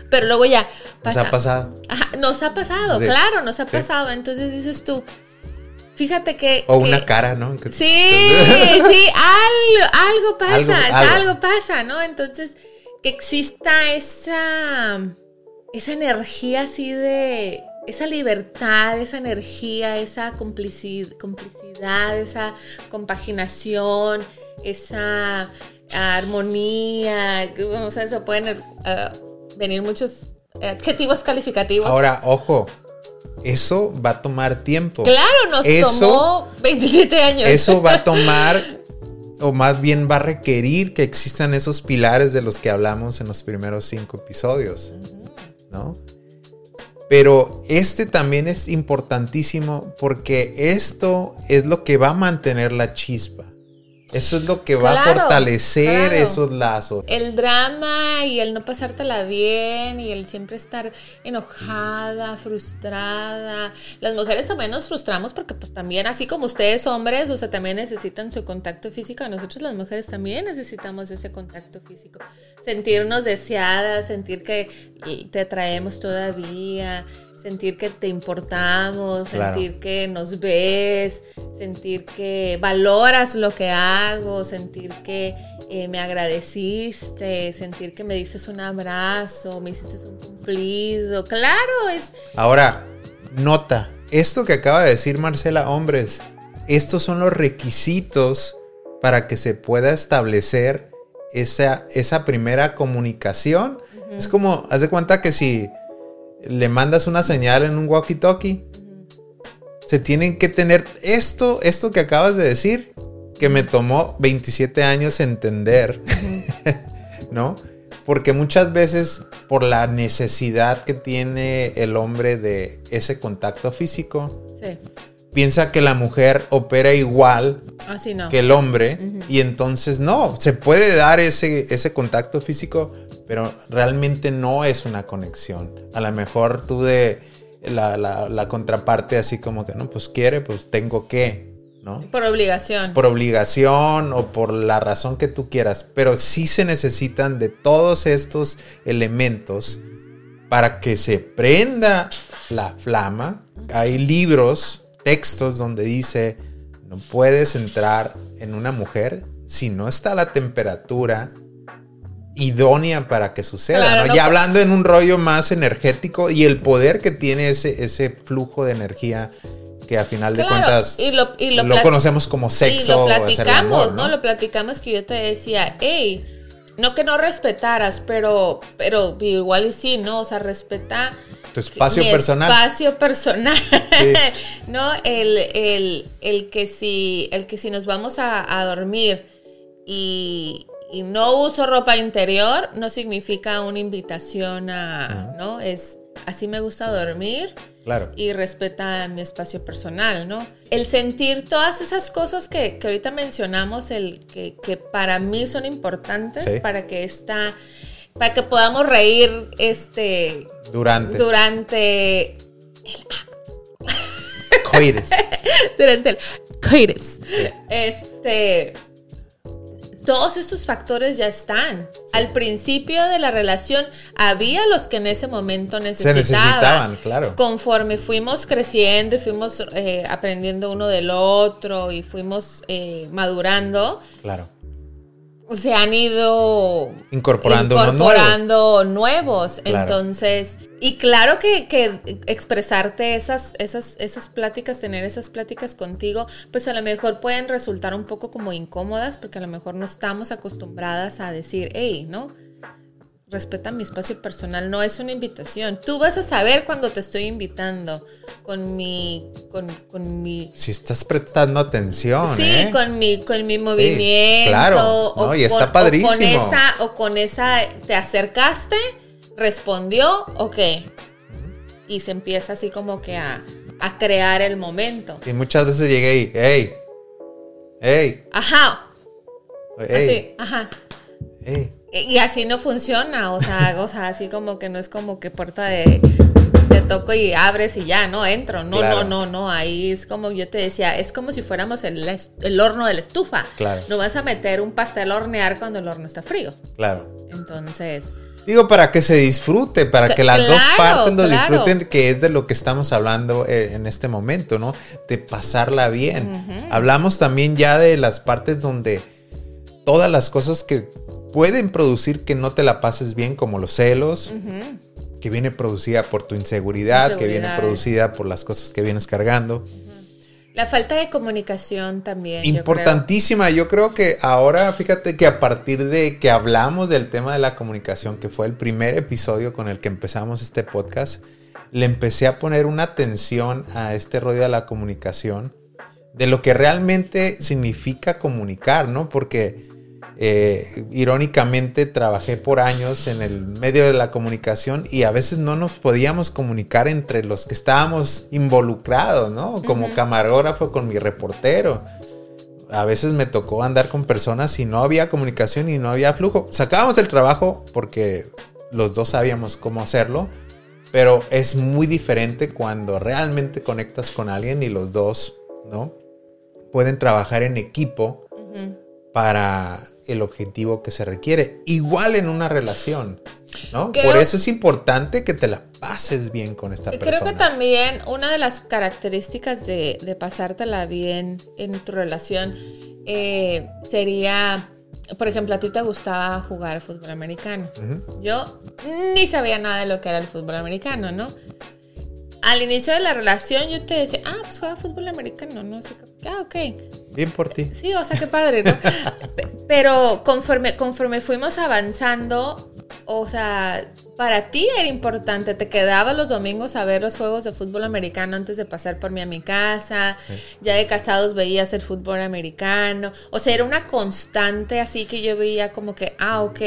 Pero luego ya ¿Nos ha pasado? Ajá, nos ha pasado, Sí. claro, nos ha Sí. pasado. Entonces dices tú, fíjate que... O que- una cara, ¿no? Sí, sí, algo, algo pasa, Algo- algo, algo. pasa, ¿no? Entonces, que exista esa, esa energía así de, esa libertad, esa energía, esa complici- complicidad, esa compaginación, esa armonía, o sea, eso pueden eh, venir muchos adjetivos calificativos. Ahora, ojo, eso va a tomar tiempo. claro, nos eso- tomó 27 años. Eso va a tomar, o más bien va a requerir que existan esos pilares de los que hablamos en los primeros cinco episodios, Pero este también es importantísimo porque esto es lo que va a mantener la chispa. Eso es lo que va a fortalecer claro. esos lazos. el drama y el no pasártela bien y el siempre estar enojada, frustrada. Las mujeres también nos frustramos porque pues también, así como ustedes hombres, o sea, también necesitan su contacto físico. Nosotros las mujeres también necesitamos ese contacto físico. Sentirnos deseadas, sentir que te atraemos todavía. Sentir que te importamos, Claro. sentir que nos ves, sentir que valoras lo que hago, sentir que eh, me agradeciste, sentir que me dices un abrazo, me hiciste un cumplido. Claro, es Ahora, nota, esto que acaba de decir Marcela, hombres, estos son los requisitos para que se pueda establecer esa, esa primera comunicación. Es como, haz de cuenta que si le mandas una señal en un walkie-talkie, se tienen que tener esto, esto que acabas de decir, que me tomó 27 años entender, ¿no? Porque muchas veces por la necesidad que tiene el hombre de ese contacto físico, sí, piensa que la mujer opera igual así no. que el hombre y entonces no, se puede dar ese, ese contacto físico, pero realmente no es una conexión. A lo mejor tú de la, la- la contraparte así como que no, pues quiere, pues tengo que, ¿no? Por obligación. Por obligación o por la razón que tú quieras, pero sí se necesitan de todos estos elementos para que se prenda la flama. Hay libros, textos donde dice, no puedes entrar en una mujer si no está la temperatura idónea para que suceda. Claro, ¿no? no Ya hablando en un rollo más energético y el poder que tiene ese, ese flujo de energía que a final de Claro, cuentas y lo- y lo lo conocemos como sexo y lo o platicamos, amor, ¿no? Lo platicamos que yo te decía, hey, no que no respetaras, pero, pero igual y sí, ¿no? O sea, respeta Tu espacio mi personal. Espacio personal. Sí. ¿No? El, el- el que si, el que si nos vamos a, a dormir y, y no uso ropa interior, no significa una invitación a, ¿no? Es así me gusta dormir Claro. y respeta mi espacio personal, ¿no? El sentir todas esas cosas que, que ahorita mencionamos, el que, que para mí son importantes Sí. para que esta, para que podamos reír este Durante. durante Coitus. durante el coitus. Este todos estos factores ya están. Al principio de la relación había los que en ese momento Se necesitaban. necesitaban, claro. Conforme fuimos creciendo y fuimos eh, aprendiendo uno del otro y fuimos eh, madurando, Claro. Se han ido Incorporando incorporando nuevos. Claro. Entonces, y claro que, que expresarte esas, esas, esas pláticas, tener esas pláticas contigo, pues a lo mejor pueden resultar un poco como incómodas, porque a lo mejor no estamos acostumbradas a decir, hey, ¿no? Respeta mi espacio personal, no es una invitación. Tú vas a saber cuando te estoy invitando con mi, con, con mi Si estás prestando atención, Sí, ¿eh? con mi, con mi movimiento. claro, no, y está con, padrísimo. O con esa, o con esa, te acercaste, respondió, ok. Y se empieza así como que a, a crear el momento. Y muchas veces llegué y, hey, hey, Ajá, hey, así, ajá. hey. Y así no funciona, o sea, o sea, así como que no es como que puerta de te toco y abres y ya, no entro. No, Claro. no, no, no. Ahí es como yo te decía, es como si fuéramos el, el horno de la estufa. Claro. No vas a meter un pastel a hornear cuando el horno está frío. Claro. Entonces, Digo, para que se disfrute, para que las dos partes lo claro. disfruten, que es de lo que estamos hablando eh, en este momento, ¿no? De pasarla bien. Hablamos también ya de las partes donde todas las cosas que pueden producir que no te la pases bien, como los celos, que viene producida por tu inseguridad, que viene producida por las cosas que vienes cargando. la falta de comunicación también. yo creo. Importantísima, yo creo que ahora, fíjate que a partir de que hablamos del tema de la comunicación, que fue el primer episodio con el que empezamos este podcast, le empecé a poner una atención a este rollo de la comunicación, de lo que realmente significa comunicar, ¿no? Porque eh, irónicamente trabajé por años en el medio de la comunicación y a veces no nos podíamos comunicar entre los que estábamos involucrados, ¿no? Como camarógrafo con mi reportero. A veces me tocó andar con personas y no había comunicación y no había flujo. Sacábamos el trabajo porque los dos sabíamos cómo hacerlo, pero es muy diferente cuando realmente conectas con alguien y los dos, ¿no? Pueden trabajar en equipo para el objetivo que se requiere. Igual en una relación, ¿no? Creo- Por eso es importante que te la pases bien con esta persona. Creo que también una de las características de, de pasártela bien en tu relación eh, sería, por ejemplo, a ti te gustaba jugar fútbol americano. Yo ni sabía nada de lo que era el fútbol americano, ¿no? Al inicio de la relación yo te decía, ah, pues juega fútbol americano, ¿no? Así como, ah, ok. Bien por ti. Sí, o sea, qué padre, ¿no? Pe- Pero conforme, conforme fuimos avanzando, o sea, para ti era importante, te quedabas los domingos a ver los juegos de fútbol americano antes de pasar por mí a mi casa, ya de casados veías el fútbol americano, o sea, era una constante así que yo veía como que, ah, ok,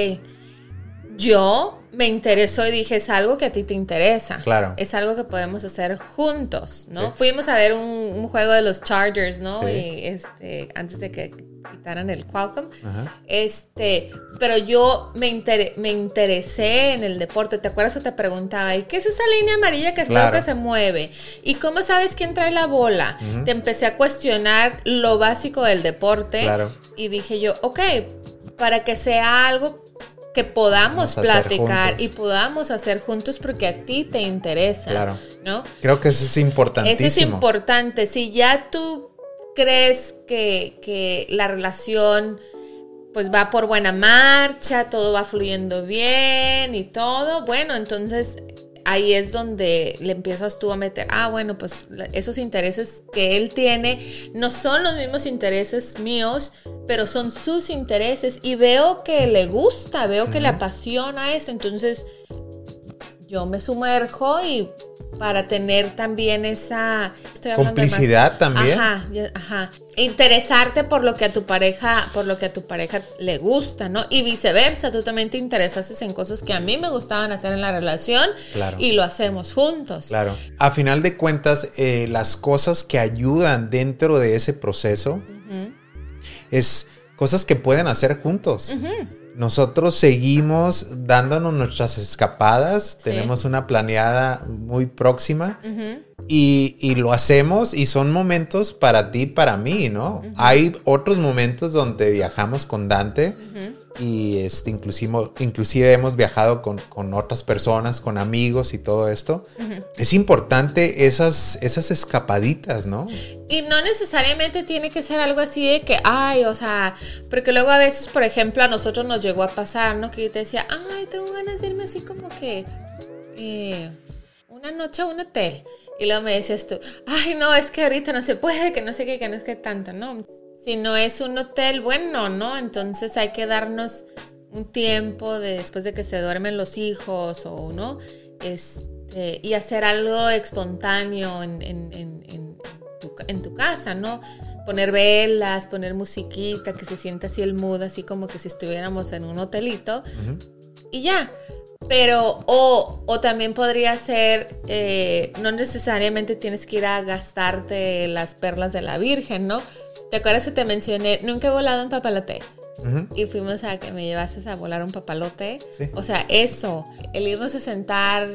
yo me interesó y dije, es algo que a ti te interesa. Claro. Es algo que podemos hacer juntos, ¿no? Sí. Fuimos a ver un, un juego de los Chargers, ¿no? Sí. Y este, antes de que quitaran el Qualcomm. Ajá. Este, pero yo me, inter- me interesé en el deporte. ¿Te acuerdas que te preguntaba, ¿y qué es esa línea amarilla que Claro. creo que se mueve? ¿Y cómo sabes quién trae la bola? Te empecé a cuestionar lo básico del deporte. Claro. Y dije yo, ok, para que sea algo que podamos platicar juntos. y podamos hacer juntos porque a ti te interesa. Claro. ¿No? Creo que eso es importantísimo. Eso es importante. Si ya tú crees que, que la relación pues va por buena marcha, todo va fluyendo bien y todo, bueno, entonces ahí es donde le empiezas tú a meter, ah, bueno, pues esos intereses que él tiene no son los mismos intereses míos, pero son sus intereses y veo que le gusta, veo que le apasiona eso, entonces yo me sumerjo y para tener también esa estoy de Complicidad también. Ajá, ajá. Interesarte por lo que a tu pareja, por lo que a tu pareja le gusta, ¿no? Y viceversa, tú también te interesaste en cosas que a mí me gustaban hacer en la relación Claro. y lo hacemos juntos. Claro. A final de cuentas, eh, las cosas que ayudan dentro de ese proceso es cosas que pueden hacer juntos. Nosotros seguimos dándonos nuestras escapadas, tenemos una planeada muy próxima. Y, y lo hacemos y son momentos para ti, para mí, ¿no? Hay otros momentos donde viajamos con Dante y este, inclusive, inclusive hemos viajado con, con otras personas, con amigos y todo esto. Es importante esas, esas escapaditas, ¿no? Y no necesariamente tiene que ser algo así de que, ay, o sea, porque luego a veces, por ejemplo, a nosotros nos llegó a pasar, ¿no? Que yo te decía, ay, tengo ganas de irme así como que eh, una noche a un hotel. Y luego me decías tú, ay, no, es que ahorita no se puede, que no sé qué, que no es que tanto, ¿no? Si no es un hotel, bueno, ¿no? Entonces hay que darnos un tiempo de, después de que se duermen los hijos o, ¿no? Este, y hacer algo espontáneo en, en- en- en tu, en tu casa, ¿no? Poner velas, poner musiquita, que se sienta así el mood, así como que si estuviéramos en un hotelito. Y ya. Pero, o, o también podría ser, eh, no necesariamente tienes que ir a gastarte las perlas de la Virgen, ¿no? ¿Te acuerdas que te mencioné? Nunca he volado en papalote. Y fuimos a que me llevases a volar un papalote. O sea, eso, el irnos a sentar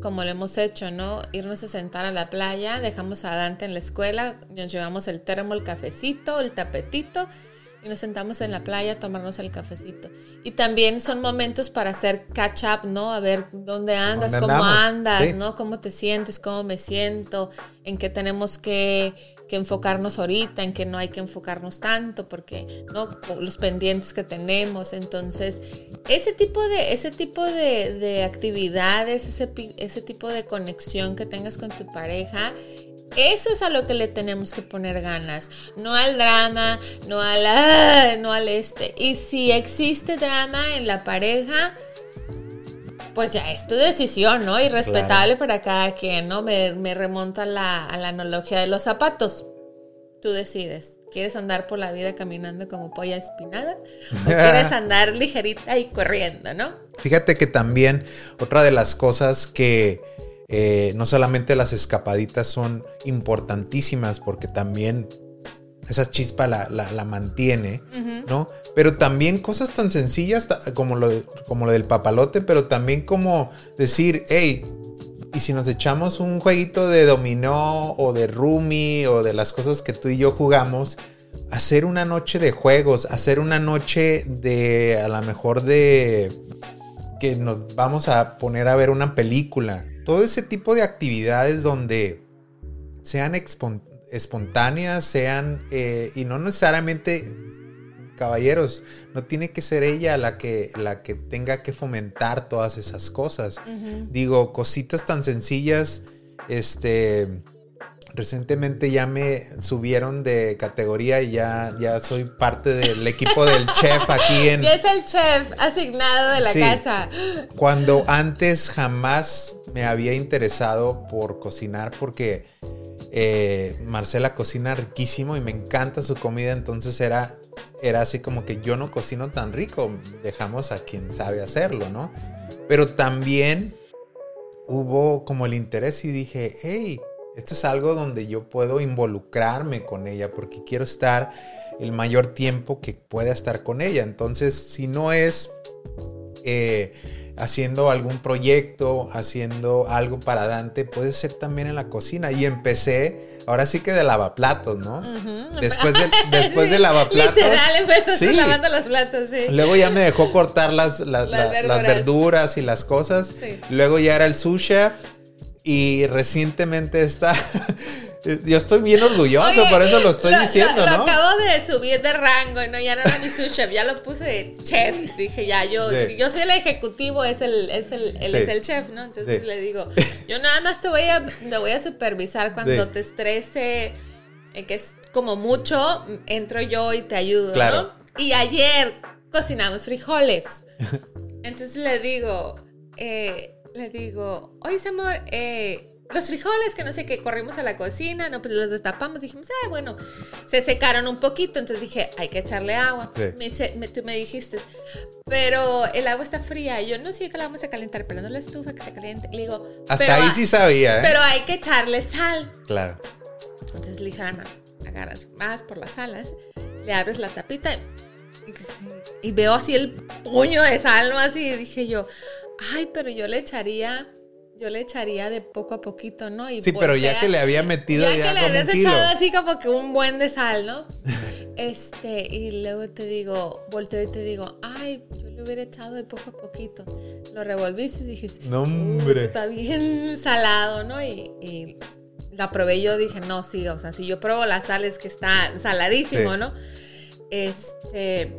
como lo hemos hecho, ¿no? Irnos a sentar a la playa, dejamos a Dante en la escuela, nos llevamos el termo, el cafecito, el tapetito y nos sentamos en la playa a tomarnos el cafecito. Y también son momentos para hacer catch up, ¿no? A ver dónde andas, cómo andas, ¿no? Cómo te sientes, cómo me siento, en qué tenemos que, enfocarnos ahorita, en qué no hay que enfocarnos tanto, porque, ¿no? Los pendientes que tenemos. Entonces, ese tipo de, ese tipo de, de actividades, ese, ese tipo de conexión que tengas con tu pareja, eso es a lo que le tenemos que poner ganas, no al drama, no al, ah, no al este. Y si existe drama en la pareja, pues ya es tu decisión, ¿no? Y respetable para cada quien, ¿no? Me, me remonto a la, a la analogía de los zapatos. Tú decides. ¿Quieres andar por la vida caminando como polla espinada? ¿O quieres andar ligerita y corriendo, no? Fíjate que también otra de las cosas que eh, no solamente las escapaditas son importantísimas porque también esa chispa la, mantiene, ¿no? Pero también cosas tan sencillas como lo, como lo del papalote, pero también como decir, hey, y si nos echamos un jueguito de dominó o de rumi o de las cosas que tú y yo jugamos, hacer una noche de juegos, hacer una noche de a lo mejor de que nos vamos a poner a ver una película, todo ese tipo de actividades donde sean espontáneas, sean, eh, y no necesariamente caballeros, no tiene que ser ella la que, la que tenga que fomentar todas esas cosas. Digo, cositas tan sencillas, este, Recientemente ya me subieron de categoría y ya, ya soy parte del equipo del chef aquí en... es el chef asignado de la casa. Cuando antes jamás me había interesado por cocinar porque eh, Marcela cocina riquísimo y me encanta su comida, entonces era, era así como que yo no cocino tan rico, dejamos a quien sabe hacerlo, ¿no? Pero también hubo como el interés y dije, hey, esto es algo donde yo puedo involucrarme con ella porque quiero estar el mayor tiempo que pueda estar con ella. Entonces, si no es eh, haciendo algún proyecto, haciendo algo para Dante, puede ser también en la cocina. Y empecé, ahora sí que de lavaplatos, ¿no? Después de, después de lavaplatos. Literal, lavando los platos, sí. Luego ya me dejó cortar las, las, verduras. y las cosas. Luego ya era el sous chef. Y recientemente está. Yo estoy bien orgulloso, por eso lo estoy diciendo, ¿no? Lo acabo de subir de rango, ¿no? Ya no era mi sous chef, ya lo puse de chef. Dije, ya, yo, yo soy el ejecutivo, es el, es el, él es el chef, ¿no? Entonces le digo, yo nada más te voy a, te voy a supervisar cuando te estrese, eh, que es como mucho, entro yo y te ayudo, ¿no? Y ayer cocinamos frijoles. Entonces le digo, eh, le digo, oye, amor, eh, los frijoles, que no sé qué, corrimos a la cocina, no, pues los destapamos, dijimos, ah, bueno, se secaron un poquito, entonces dije, hay que echarle agua. Me, tú me dijiste, pero el agua está fría. yo no sé que la vamos a calentar, pero no la estufa que se caliente. Le digo, hasta ahí sí sabía, ¿eh? Pero hay que echarle sal. Claro. Entonces le dije, Ana, agarras, vas por las salas, le abres la tapita y, veo así el puño de sal, ¿no? Así, dije yo, ay, pero yo le echaría, yo le echaría de poco a poquito, ¿no? Y sí, pero ya que le había metido ya, ya que le habías echado así como que un buen de sal, ¿no? este, y luego te digo, volteo y te digo, ay, yo le hubiera echado de poco a poquito. Lo revolviste y dijiste, no, hombre. Está bien salado, ¿no? Y, y la probé yo, dije, no, sí, o sea, si yo pruebo la sal es que está saladísimo, ¿no? Este,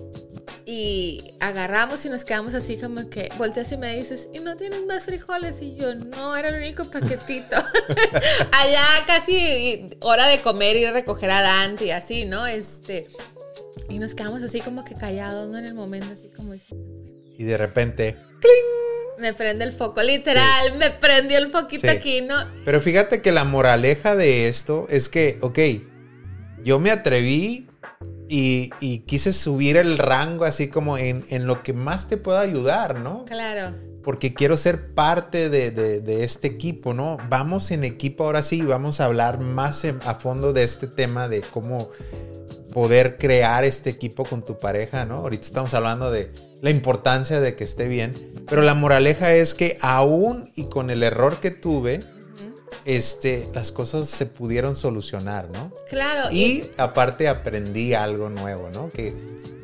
y agarramos y nos quedamos así como que volteas y me dices, ¿y no tienes más frijoles? Y yo, no, era el único paquetito. Allá casi hora de comer y recoger a Dante y así, ¿no? Este, y nos quedamos así como que callados, ¿no? En el momento, así como... Y de repente, ¡cling! Me prende el foco, literal, me prendió el foquito aquí, ¿no? Pero fíjate que la moraleja de esto es que, ok, yo me atreví y, quise subir el rango así como en, lo que más te pueda ayudar, ¿no? Claro. porque quiero ser parte de, de- de este equipo, ¿no? Vamos en equipo ahora sí, vamos a hablar más en- a fondo de este tema de cómo poder crear este equipo con tu pareja, ¿no? Ahorita estamos hablando de la importancia de que esté bien, pero la moraleja es que aún y con el error que tuve, este, las cosas se pudieron solucionar, ¿no? Claro. Y aparte aprendí algo nuevo, ¿no? Que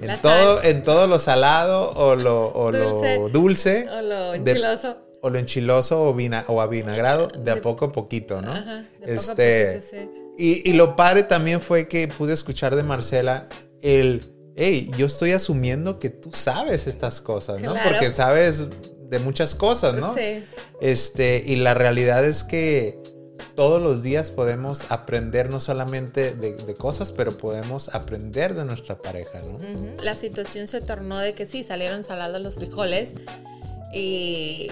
en todo, en todo lo salado o lo, o Dulce. lo dulce o lo de- enchiloso. o lo enchiloso o, vina- o avinagrado, de a poco a poquito, ¿no? Ajá, de poco a este, poquito, sí. y, y lo padre también fue que pude escuchar de Marcela el, hey, yo estoy asumiendo que tú sabes estas cosas, ¿no? Claro. Porque sabes de muchas cosas, ¿no? Sí. Este, y la realidad es que todos los días podemos aprender no solamente de, de cosas, pero podemos aprender de nuestra pareja, ¿no? La situación se tornó de que sí, salieron salados los frijoles y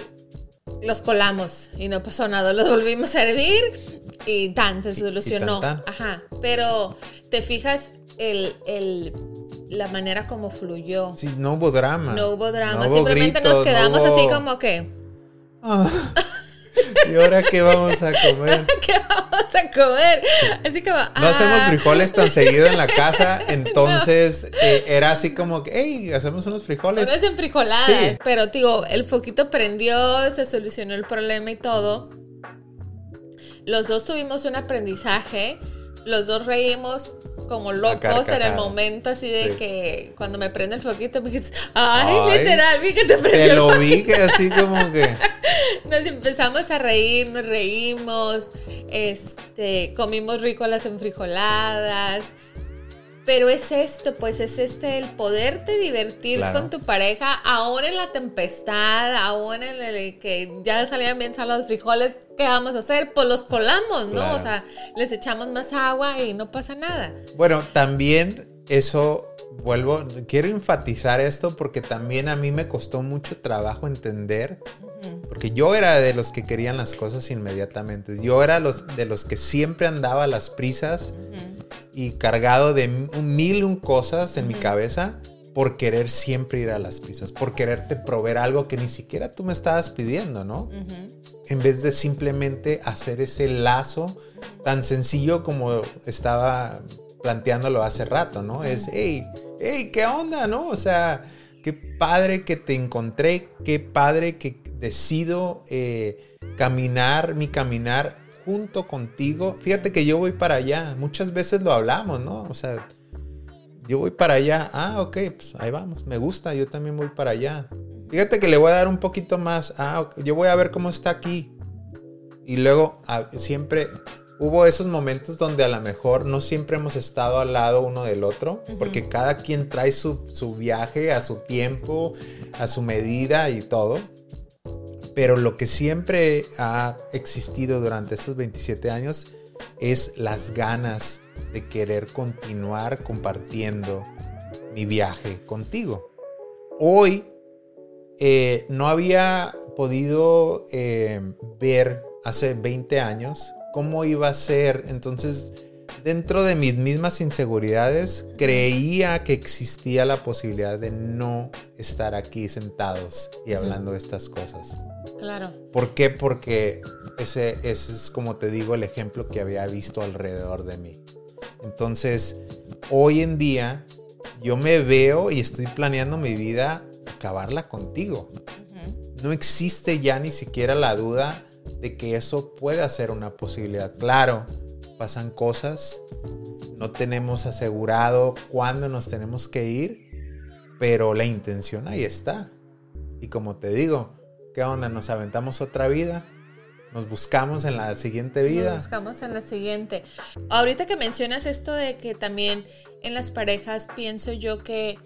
los colamos y no pasó nada. Los volvimos a hervir y tan, se Y- y solucionó. tan, tan. Ajá. Pero te fijas el, el- la manera como fluyó. Sí, no hubo drama. No hubo drama, No hubo simplemente gritos, nos quedamos no así como que, Ah, ¿Y ahora qué vamos a comer? ¿qué vamos a comer? Así como, No hacemos ah. frijoles tan seguido en la casa, entonces eh, era así como que, hey, hacemos unos frijoles. Unas enfrijoladas. Sí. Pero digo, el foquito prendió, se solucionó el problema y todo. Los dos tuvimos un aprendizaje. Los dos reímos como locos en el momento, así de Sí. que cuando me prende el foquito, me dices, ay, Ay. literal, vi que te Te prendió. el lo vi que así como que... Nos empezamos a reír, nos reímos, este, comimos rico las enfrijoladas. Pero es esto, pues es este, el poderte divertir Claro. con tu pareja, aún en la tempestad, aún en el que ya salían bien salados los frijoles, ¿qué vamos a hacer? Pues los colamos, ¿no? Claro. O sea, les echamos más agua y no pasa nada. Bueno, también eso, vuelvo, quiero enfatizar esto porque también a mí me costó mucho trabajo entender, porque yo era de los que querían las cosas inmediatamente, yo era los, de los que siempre andaba a las prisas y cargado de mil un cosas en mi cabeza por querer siempre ir a las prisas, por quererte proveer algo que ni siquiera tú me estabas pidiendo, ¿no? En vez de simplemente hacer ese lazo tan sencillo como estaba planteándolo hace rato, ¿no? Es, hey, hey, ¿qué onda, no? O sea, qué padre que te encontré, qué padre que decido eh, caminar mi caminar junto contigo. Fíjate que yo voy para allá, muchas veces lo hablamos, ¿no? O sea, yo voy para allá, ah, ok, pues ahí vamos, me gusta, yo también voy para allá. Fíjate que le voy a dar un poquito más. Ah, yo voy a ver cómo está aquí. Y luego a- siempre hubo esos momentos donde a lo mejor no siempre hemos estado al lado uno del otro, porque cada quien trae su, su viaje a su tiempo, a su medida y todo. Pero lo que siempre ha existido durante estos 27 años es las ganas de querer continuar compartiendo mi viaje contigo. Hoy eh, no había podido eh, ver hace 20 años cómo iba a ser. Entonces, dentro de mis mismas inseguridades, creía que existía la posibilidad de no estar aquí sentados y hablando de estas cosas. Claro. ¿Por qué? Porque ese, ese es, como te digo, el ejemplo que había visto alrededor de mí. Entonces, hoy en día, yo me veo y estoy planeando mi vida acabarla contigo. No existe ya ni siquiera la duda de que eso pueda ser una posibilidad. Claro, pasan cosas, no tenemos asegurado cuándo nos tenemos que ir, pero la intención ahí está. Y como te digo, ¿qué onda? ¿Nos aventamos otra vida? ¿Nos buscamos en la siguiente Nos vida? buscamos en la siguiente. Ahorita que mencionas esto de que también en las parejas pienso yo que,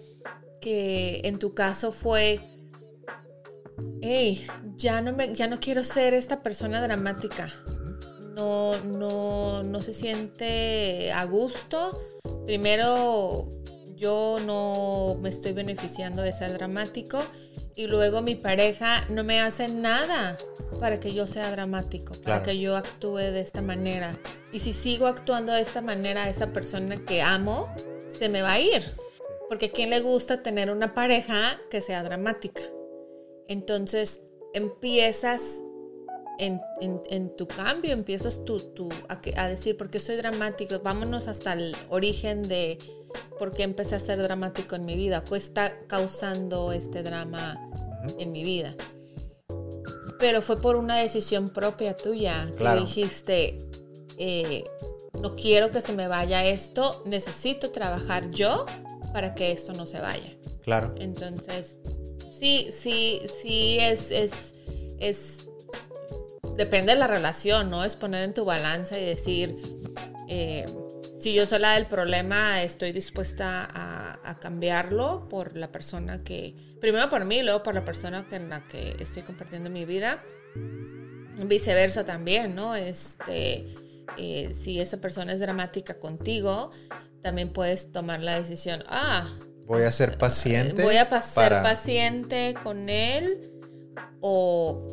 que en tu caso fue, hey, ya no, me, ya no quiero ser esta persona dramática. No, no, no se siente a gusto. Primero, yo no me estoy beneficiando de ser dramático. Y luego mi pareja no me hace nada para que yo sea dramático, para Claro. que yo actúe de esta manera. Y si sigo actuando de esta manera, esa persona que amo se me va a ir. Porque a quién le gusta tener una pareja que sea dramática. Entonces, empiezas en, tu cambio, empiezas tú, a, a, decir, ¿por qué soy dramático? Vámonos hasta el origen de por qué empecé a ser dramático en mi vida, qué está causando este drama en mi vida. Pero fue por una decisión propia tuya que dijiste, eh, no quiero que se me vaya esto, necesito trabajar yo para que esto no se vaya. Claro. Entonces, sí, sí, sí es, es, es, depende de la relación, ¿no? Es poner en tu balanza y decir, eh, si yo soy la del problema, estoy dispuesta a, cambiarlo por la persona que, primero por mí, luego por la persona con la que estoy compartiendo mi vida. Viceversa también, ¿no? Este, eh, si esa persona es dramática contigo, también puedes tomar la decisión, ah, voy a ser paciente. Voy a ser paciente con él o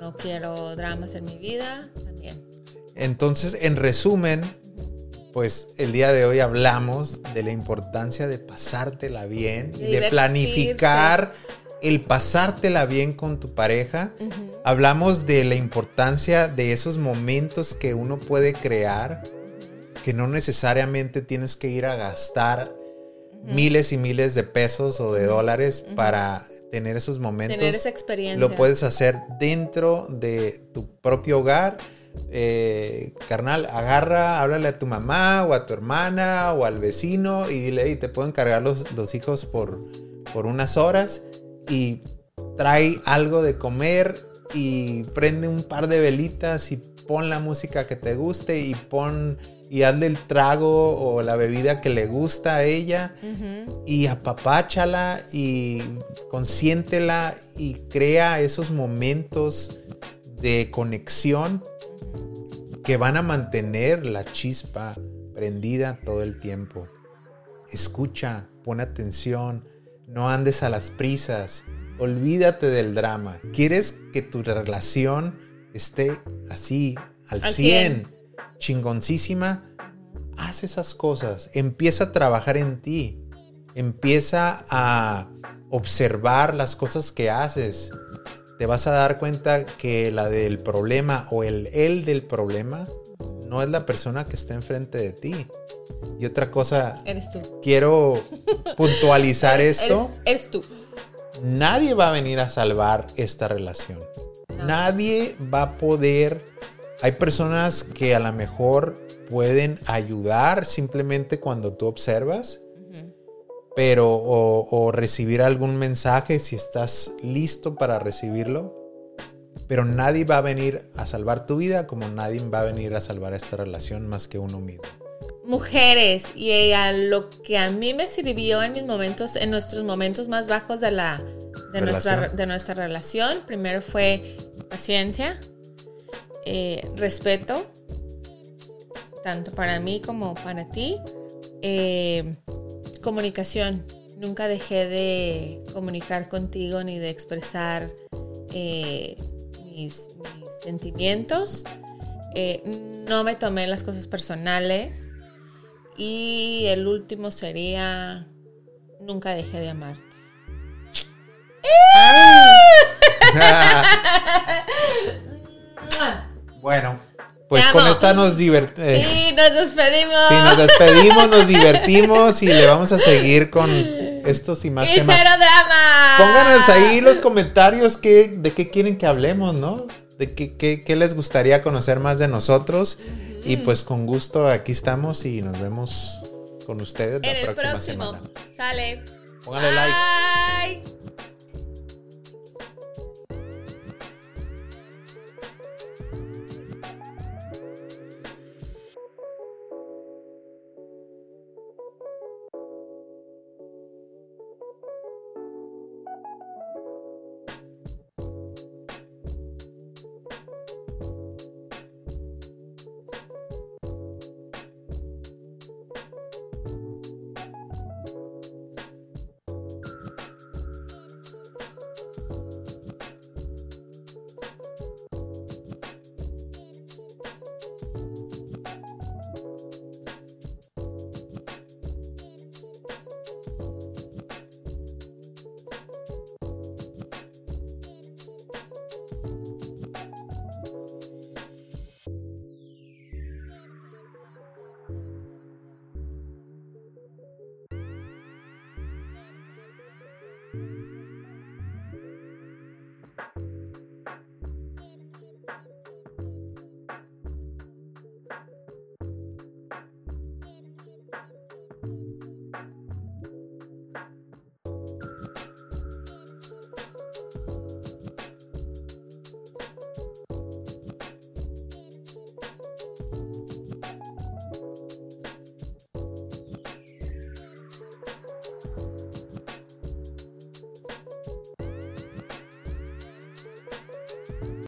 no quiero dramas en mi vida. Entonces, en resumen, pues el día de hoy hablamos de la importancia de pasártela bien y de planificar el pasártela bien con tu pareja. Hablamos de la importancia de esos momentos que uno puede crear, que no necesariamente tienes que ir a gastar miles y miles de pesos o de dólares para tener esos momentos. Tener esa experiencia. Lo puedes hacer dentro de tu propio hogar. Eh, carnal, agarra, háblale a tu mamá o a tu hermana o al vecino y dile, y te pueden cargar los, los hijos por, por unas horas y trae algo de comer y prende un par de velitas y pon la música que te guste y pon y hazle el trago o la bebida que le gusta a ella y apapáchala y consiéntela y crea esos momentos de conexión que van a mantener la chispa prendida todo el tiempo. Escucha, pon atención, no andes a las prisas. Olvídate del drama. ¿Quieres que tu relación esté así, al, 100, chingoncísima? Haz esas cosas. Empieza a trabajar en ti. Empieza a observar las cosas que haces. Te vas a dar cuenta que la del problema o el él del problema no es la persona que está enfrente de ti. Y otra cosa, eres tú. Quiero puntualizar esto. Eres, tú. Nadie va a venir a salvar esta relación. Nadie va a poder. Hay personas que a lo mejor pueden ayudar simplemente cuando tú observas, pero o recibir algún mensaje si estás listo para recibirlo pero nadie va a venir a salvar tu vida como nadie va a venir a salvar esta relación más que uno mismo. Mujeres, y a lo que a mí me sirvió en mis momentos, en nuestros momentos más bajos de la de, nuestra, de nuestra relación, primero fue paciencia, eh, respeto, tanto para mí como para ti, eh, comunicación. Nunca dejé de comunicar contigo ni de expresar eh, mis, sentimientos. Eh, no me tomé las cosas personales. Y el último sería, nunca dejé de amarte. bueno, pues con esta nos divertimos. Eh, sí, nos despedimos. Sí, nos despedimos, nos divertimos y le vamos a seguir con estos y más y temas. cero drama! Pónganos ahí los comentarios que, de qué quieren que hablemos, ¿no? De qué, qué, les gustaría conocer más de nosotros. Y pues con gusto aquí estamos y nos vemos con ustedes la próxima semana. Sale. Póngale like.